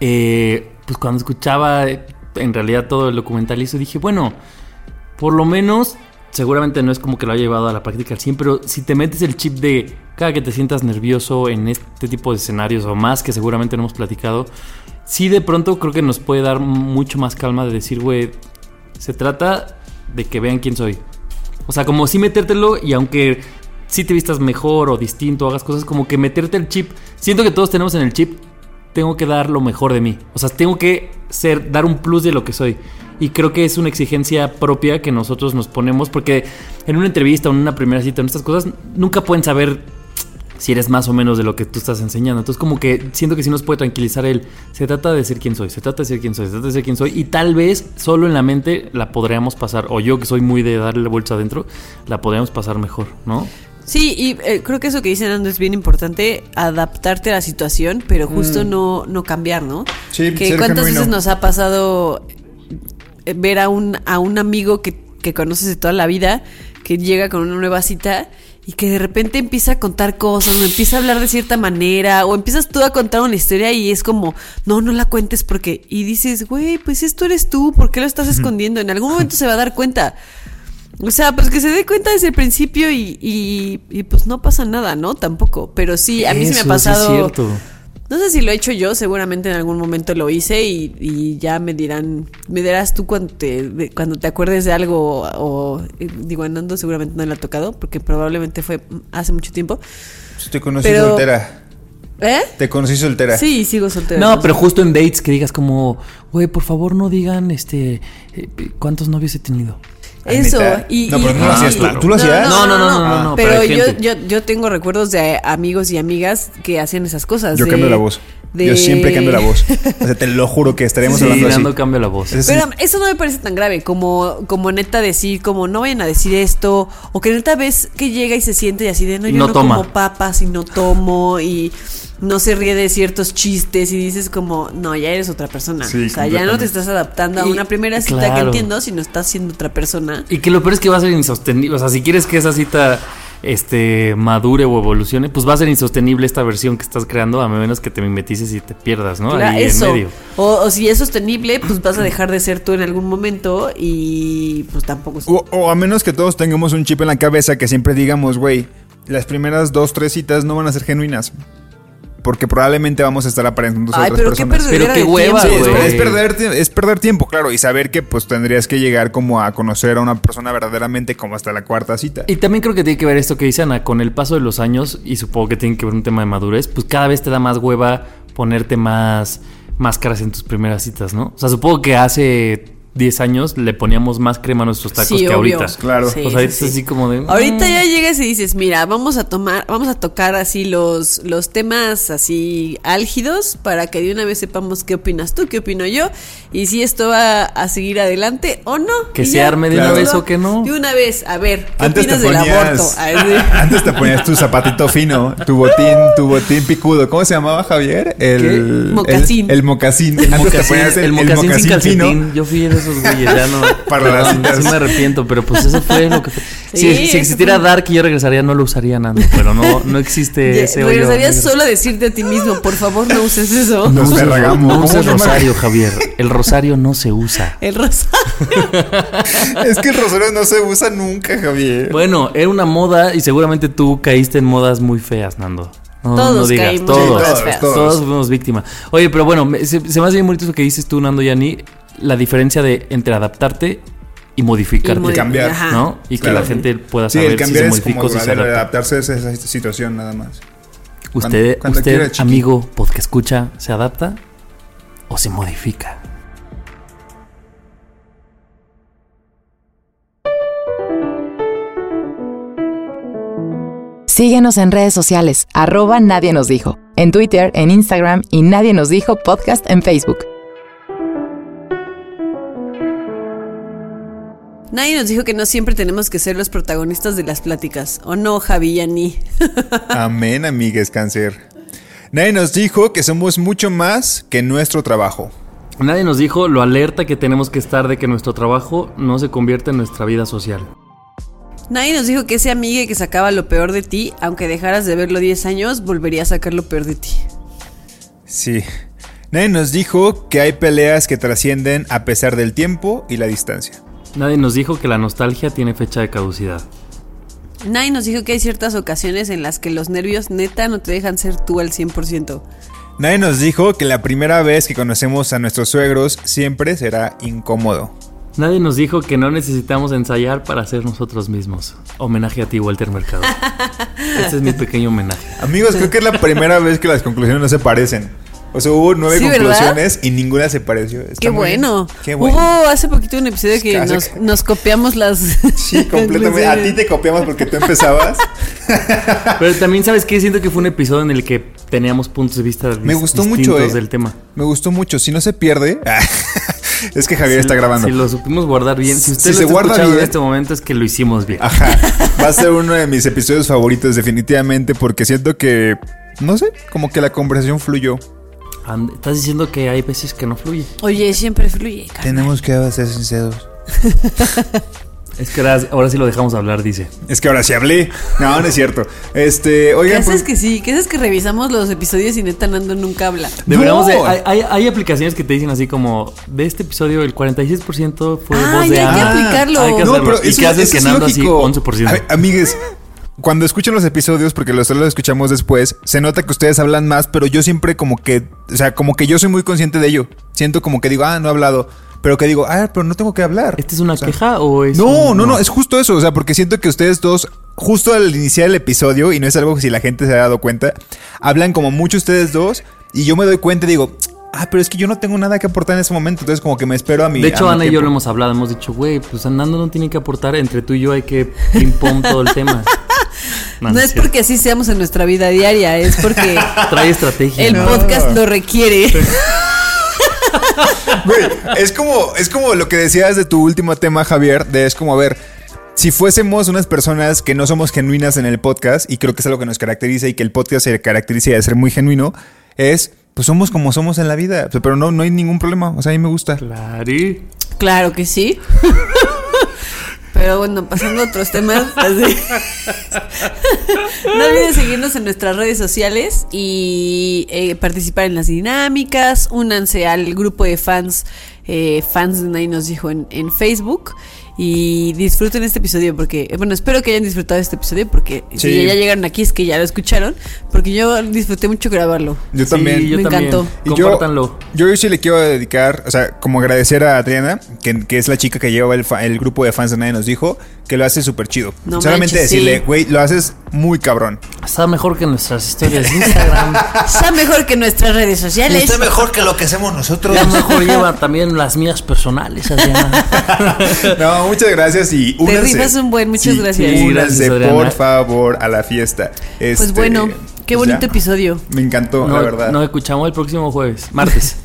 eh, pues cuando escuchaba eh, en realidad todo el documental y eso dije, bueno, por lo menos, seguramente no es como que lo haya llevado a la práctica al 100, pero si te metes el chip de cada que te sientas nervioso en este tipo de escenarios o más que seguramente no hemos platicado, sí de pronto creo que nos puede dar mucho más calma de decir, güey, se trata de que vean quién soy. O sea, como sí metértelo y aunque sí te vistas mejor o distinto, hagas cosas como que meterte el chip. Siento que todos tenemos en el chip, tengo que dar lo mejor de mí. O sea, tengo que ser, dar un plus de lo que soy. Y creo que es una exigencia propia que nosotros nos ponemos porque en una entrevista o en una primera cita, en estas cosas, nunca pueden saber si eres más o menos de lo que tú estás enseñando. Entonces como que siento que sí nos puede tranquilizar el, se trata de ser quien soy, se trata de ser quien soy, se trata de ser quien soy. Y tal vez solo en la mente la podríamos pasar, o yo que soy muy de darle la vuelta adentro, la podríamos pasar mejor, ¿no? Sí, y eh, creo que eso que dice Nando es bien importante, adaptarte a la situación, pero justo Mm. no, no cambiar, ¿no? Sí, que cuántas genuino. veces nos ha pasado eh, ver a un, a un amigo que, que conoces de toda la vida, que llega con una nueva cita y que de repente empieza a contar cosas, o empieza a hablar de cierta manera, o empiezas tú a contar una historia y es como, no, no la cuentes porque, y dices, güey, pues esto eres tú, ¿por qué lo estás escondiendo? En algún momento se va a dar cuenta. O sea, pues que se dé cuenta desde el principio y, y, y, pues no pasa nada, ¿no? Tampoco. Pero sí, a mí se me ha Eso, sí es pasado. cierto. No sé si lo he hecho yo, seguramente en algún momento lo hice y, y ya me dirán, me dirás tú cuando te, de- cuando te acuerdes de algo o, o, digo, a Nando seguramente no le ha tocado porque probablemente fue hace mucho tiempo. Te conocí Pero- soltera. ¿Eh? Te conocí soltera. Sí, sigo soltera. No, pero justo en dates que digas como, güey, por favor no digan, este, eh, cuántos novios he tenido. Eso, y, No, pero y- no lo hacías tú. ¿Tú lo hacías? No, no, no, no, no, Pero yo, gente. yo, yo tengo recuerdos de amigos y amigas que hacían esas cosas. Yo de- cambio la voz. de- Yo siempre cambio la voz. O sea, te lo juro que estaremos Sí, hablando así. La voz. Es- Pero eso no me parece tan grave como, como neta decir, como no vayan a decir esto, o que neta ves que llega y se siente y así de no, yo no no, toma. como papas y no tomo y no se ríe de ciertos chistes y dices como, no, ya eres otra persona. Sí, o sea, ya no te estás adaptando a Y- una primera cita que entiendo, sino estás siendo otra persona. Y que lo peor es que va a ser insostenible. O sea, si quieres que esa cita este madure o evolucione, pues va a ser insostenible esta versión que estás creando a menos que te mimetices y te pierdas, ¿no? Claro, Ahí eso. en medio. O, o si es sostenible, pues vas a dejar de ser tú en algún momento y pues tampoco es- O, o a menos que todos tengamos un chip en la cabeza que siempre digamos, güey, las primeras dos, tres citas no van a ser genuinas. Porque probablemente vamos a estar aparentando a Ay, otras pero personas. Pero qué hueva, Sí, es, es perder, es perder tiempo, claro, y saber que pues tendrías que llegar como a conocer a una persona verdaderamente como hasta la cuarta cita. Y también creo que tiene que ver esto que dice Ana, con el paso de los años, y supongo que tiene que ver un tema de madurez, pues cada vez te da más hueva ponerte más máscaras en tus primeras citas, ¿no? O sea, supongo que hace 10 años le poníamos más crema a nuestros tacos Sí, que obvio. ahorita. Claro. Sí, o sea, sí, es sí. así como de... Ahorita mm. ya llegas y dices, mira, vamos a tomar, vamos a tocar así los, los temas así álgidos para que de una vez sepamos qué opinas tú, qué opino yo, y si esto va a seguir adelante o no. Que se ya, arme de una pues, vez o que no. De una vez, a ver, ¿qué Antes te opinas del ponías, aborto? Ay, sí. antes te ponías tu zapatito fino, tu botín, tu botín picudo. ¿Cómo se llamaba Javier? El ¿Qué? el- Mocasín. El, mocasín. El Antes te mocasín, ponías el mocasín sin calcetín. fino. Yo fui de esos güeyes, ya no. Para las citas. sí me arrepiento, pero pues eso fue lo que fue. Sí, si, existiera fue. Dark y yo regresaría, no lo usaría nada, pero no, no existe Ya, ese hoyo Regresarías solo a decirte a ti mismo, por favor no uses eso. Nos uses-. No ¿Cómo uses rosario, Javier. El rosario no se usa. El rosa. Es que el rosario no se usa nunca, Javier. Bueno, era una moda y seguramente tú caíste en modas muy feas, Nando. No, Todos no digas, caímos todos, todos, todos. todos fuimos víctimas. Oye, pero bueno, se me hace bien bonito eso que dices tú, Nando Yani, la diferencia de entre adaptarte y modificarte. Y cambiar, Ajá. ¿no? Y que la gente pueda Sí, saber el si cambiar se es modifica como o si se vale, adapta. adaptarse a esa, situación nada más. Usted, cuando usted quiera, chiqui. amigo podcast escucha, ¿se adapta o se modifica? Síguenos en redes sociales, arroba Nadie nos dijo, en Twitter, en Instagram y Nadie nos dijo podcast en Facebook. Nadie nos dijo que no siempre tenemos que ser los protagonistas de las pláticas. ¿O no, Javi y Ani? Amén, amigues cáncer. Nadie nos dijo que somos mucho más que nuestro trabajo. Nadie nos dijo lo alerta que tenemos que estar de que nuestro trabajo no se convierta en nuestra vida social. Nadie nos dijo que ese amigue que sacaba lo peor de ti, aunque dejaras de verlo 10 años, volvería a sacar lo peor de ti. Sí. Nadie nos dijo que hay peleas que trascienden a pesar del tiempo y la distancia. Nadie nos dijo que la nostalgia tiene fecha de caducidad. Nadie nos dijo que hay ciertas ocasiones en las que los nervios neta no te dejan ser tú al 100%. Nadie nos dijo que la primera vez que conocemos a nuestros suegros siempre será incómodo. Nadie nos dijo que no necesitamos ensayar para ser nosotros mismos. Homenaje a ti, Walter Mercado. Este es mi pequeño homenaje. Amigos, creo que es la primera vez que las conclusiones no se parecen. O sea, hubo nueve Sí, ¿verdad? conclusiones y ninguna se pareció. Está Qué bueno. Qué bueno. Hubo hace poquito un episodio que Casi nos, que- nos copiamos las... Sí, completamente. A ti te copiamos porque tú empezabas. Pero también, ¿sabes qué? Siento que fue un episodio en el que teníamos puntos de vista Me gustó mucho, distintos eh. del tema. Me gustó mucho. Si no se pierde. es que Javier está grabando. Si lo supimos guardar bien. Si usted Si lo se está guarda escuchando bien. en este momento es que lo hicimos bien. Ajá. Va a ser uno de mis episodios favoritos, definitivamente, porque siento que. No sé, como que la conversación fluyó. And- Estás diciendo que hay veces que no fluye. Oye, siempre fluye. cara. Tenemos que ser sinceros. Es que ahora, ahora sí lo dejamos hablar, dice. Es que ahora sí hablé. No, no es cierto. Este, ¿Qué oigan. haces pues- que sí? ¿Qué haces que revisamos los episodios y neta Nando nunca habla? Deberíamos de- No. hay, hay- hay aplicaciones que te dicen así como de este episodio el 46% fue Ah, voz de ya hay que Ana. aplicarlo. Hay que No, hacerlo. ¿Y eso- qué haces que es Nando así lógico. 11%? A amigues, cuando escuchan los episodios, porque los solo los escuchamos después, se nota que ustedes hablan más, pero yo siempre como que, o sea, como que yo soy muy consciente de ello. Siento como que digo, ah, no he hablado. Pero que digo, ah, pero no tengo que hablar. ¿Esta es una O sea, queja o es No, un- no, no, es justo eso. O sea, porque siento que ustedes dos, justo al iniciar el episodio, y no es algo que si la gente se ha dado cuenta, hablan como mucho ustedes dos, y yo me doy cuenta y digo, ah, pero es que yo no tengo nada que aportar en ese momento. Entonces, como que me espero a mi. De hecho, Ana y yo lo hemos hablado, hemos dicho, güey, pues Nando no tiene que aportar, entre tú y yo hay que ping pong todo el tema. No es cierto. porque así seamos en nuestra vida diaria, es porque Trae estrategia. el ¿no? podcast lo requiere. Güey, es como, es como lo que decías de tu último tema, Javier, de es como, a ver, si fuésemos unas personas que no somos genuinas en el podcast, y creo que es algo que nos caracteriza y que el podcast se caracteriza de ser muy genuino, es, pues somos como somos en la vida, pero no, no hay ningún problema, o sea, a mí me gusta. Claro. Claro que sí. Pero bueno, pasando a otros temas. así. no olviden seguirnos en nuestras redes sociales y eh, participar en las dinámicas. Únanse al grupo de fans, eh, fans de Nadie nos dijo en, en Facebook. Y disfruten este episodio porque, eh, bueno, espero que hayan disfrutado este episodio porque Sí. si ya llegaron aquí es que ya lo escucharon. Porque yo disfruté mucho grabarlo. Yo también. Sí, yo Me también. encantó. Y yo, Compártanlo. yo hoy sí le quiero dedicar, o sea, como agradecer a Adriana, que, que es la chica que lleva el, fa- el grupo de fans de Nadie nos dijo, que lo hace súper chido. No Solamente manches, decirle, sí. güey, lo haces muy cabrón. Está mejor que nuestras historias de Instagram. Está mejor que nuestras redes sociales. Está mejor que lo que hacemos nosotros. Ya mejor lleva también las mías personales. No, muchas gracias y únanse. rifas un buen, muchas gracias. Sí, únanse, gracias, por favor, a la fiesta. Pues Este, bueno, qué pues bonito ya. episodio. Me encantó, No, la verdad. Nos escuchamos el próximo jueves, martes.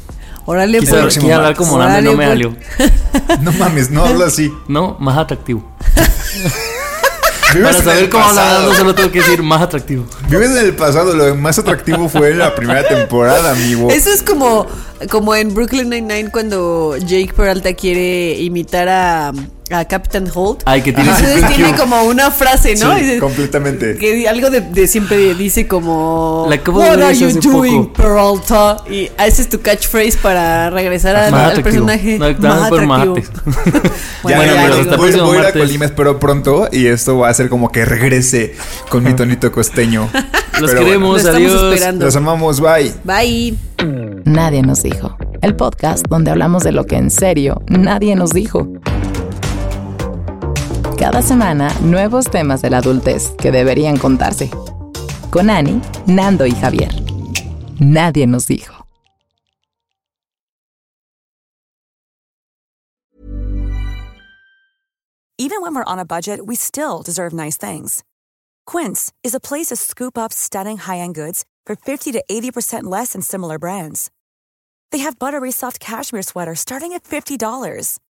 Órale, pues. quise hablar como Name, no me pues. salió. No mames, no hablo así. No, más atractivo. Vives Para saber el cómo hablar, pasado. no solo tengo que decir más atractivo. Vives en el pasado, lo más atractivo fue la primera temporada, amigo. Eso es como, como en Brooklyn Nine-Nine cuando Jake Peralta quiere imitar a, a Captain Holt. Ay, que tiene Entonces tiene como una frase, ¿no? Sí, dice- completamente. que algo de, de siempre dice como La What are you doing, poco. Peralta? Y ese es tu catchphrase para regresar al, al personaje No, más por. Ya, Bueno, ya, pero voy- hasta voy, a ir a. Colima, espero pronto. Y esto va a ser como que regrese con mi tonito costeño. Los Pero queremos, adiós. esperando. Los amamos, bye. Bye. Nadie nos dijo. El podcast donde hablamos de lo que en serio nadie nos dijo. Cada semana, nuevos temas de la adultez que deberían contarse. Con Ani, Nando y Javier. Nadie nos dijo. Even when we're on a budget, we still deserve nice things. Quince is a place to scoop up stunning high-end goods for 50 to 80% less than similar brands. They have buttery soft cashmere sweaters starting at $50,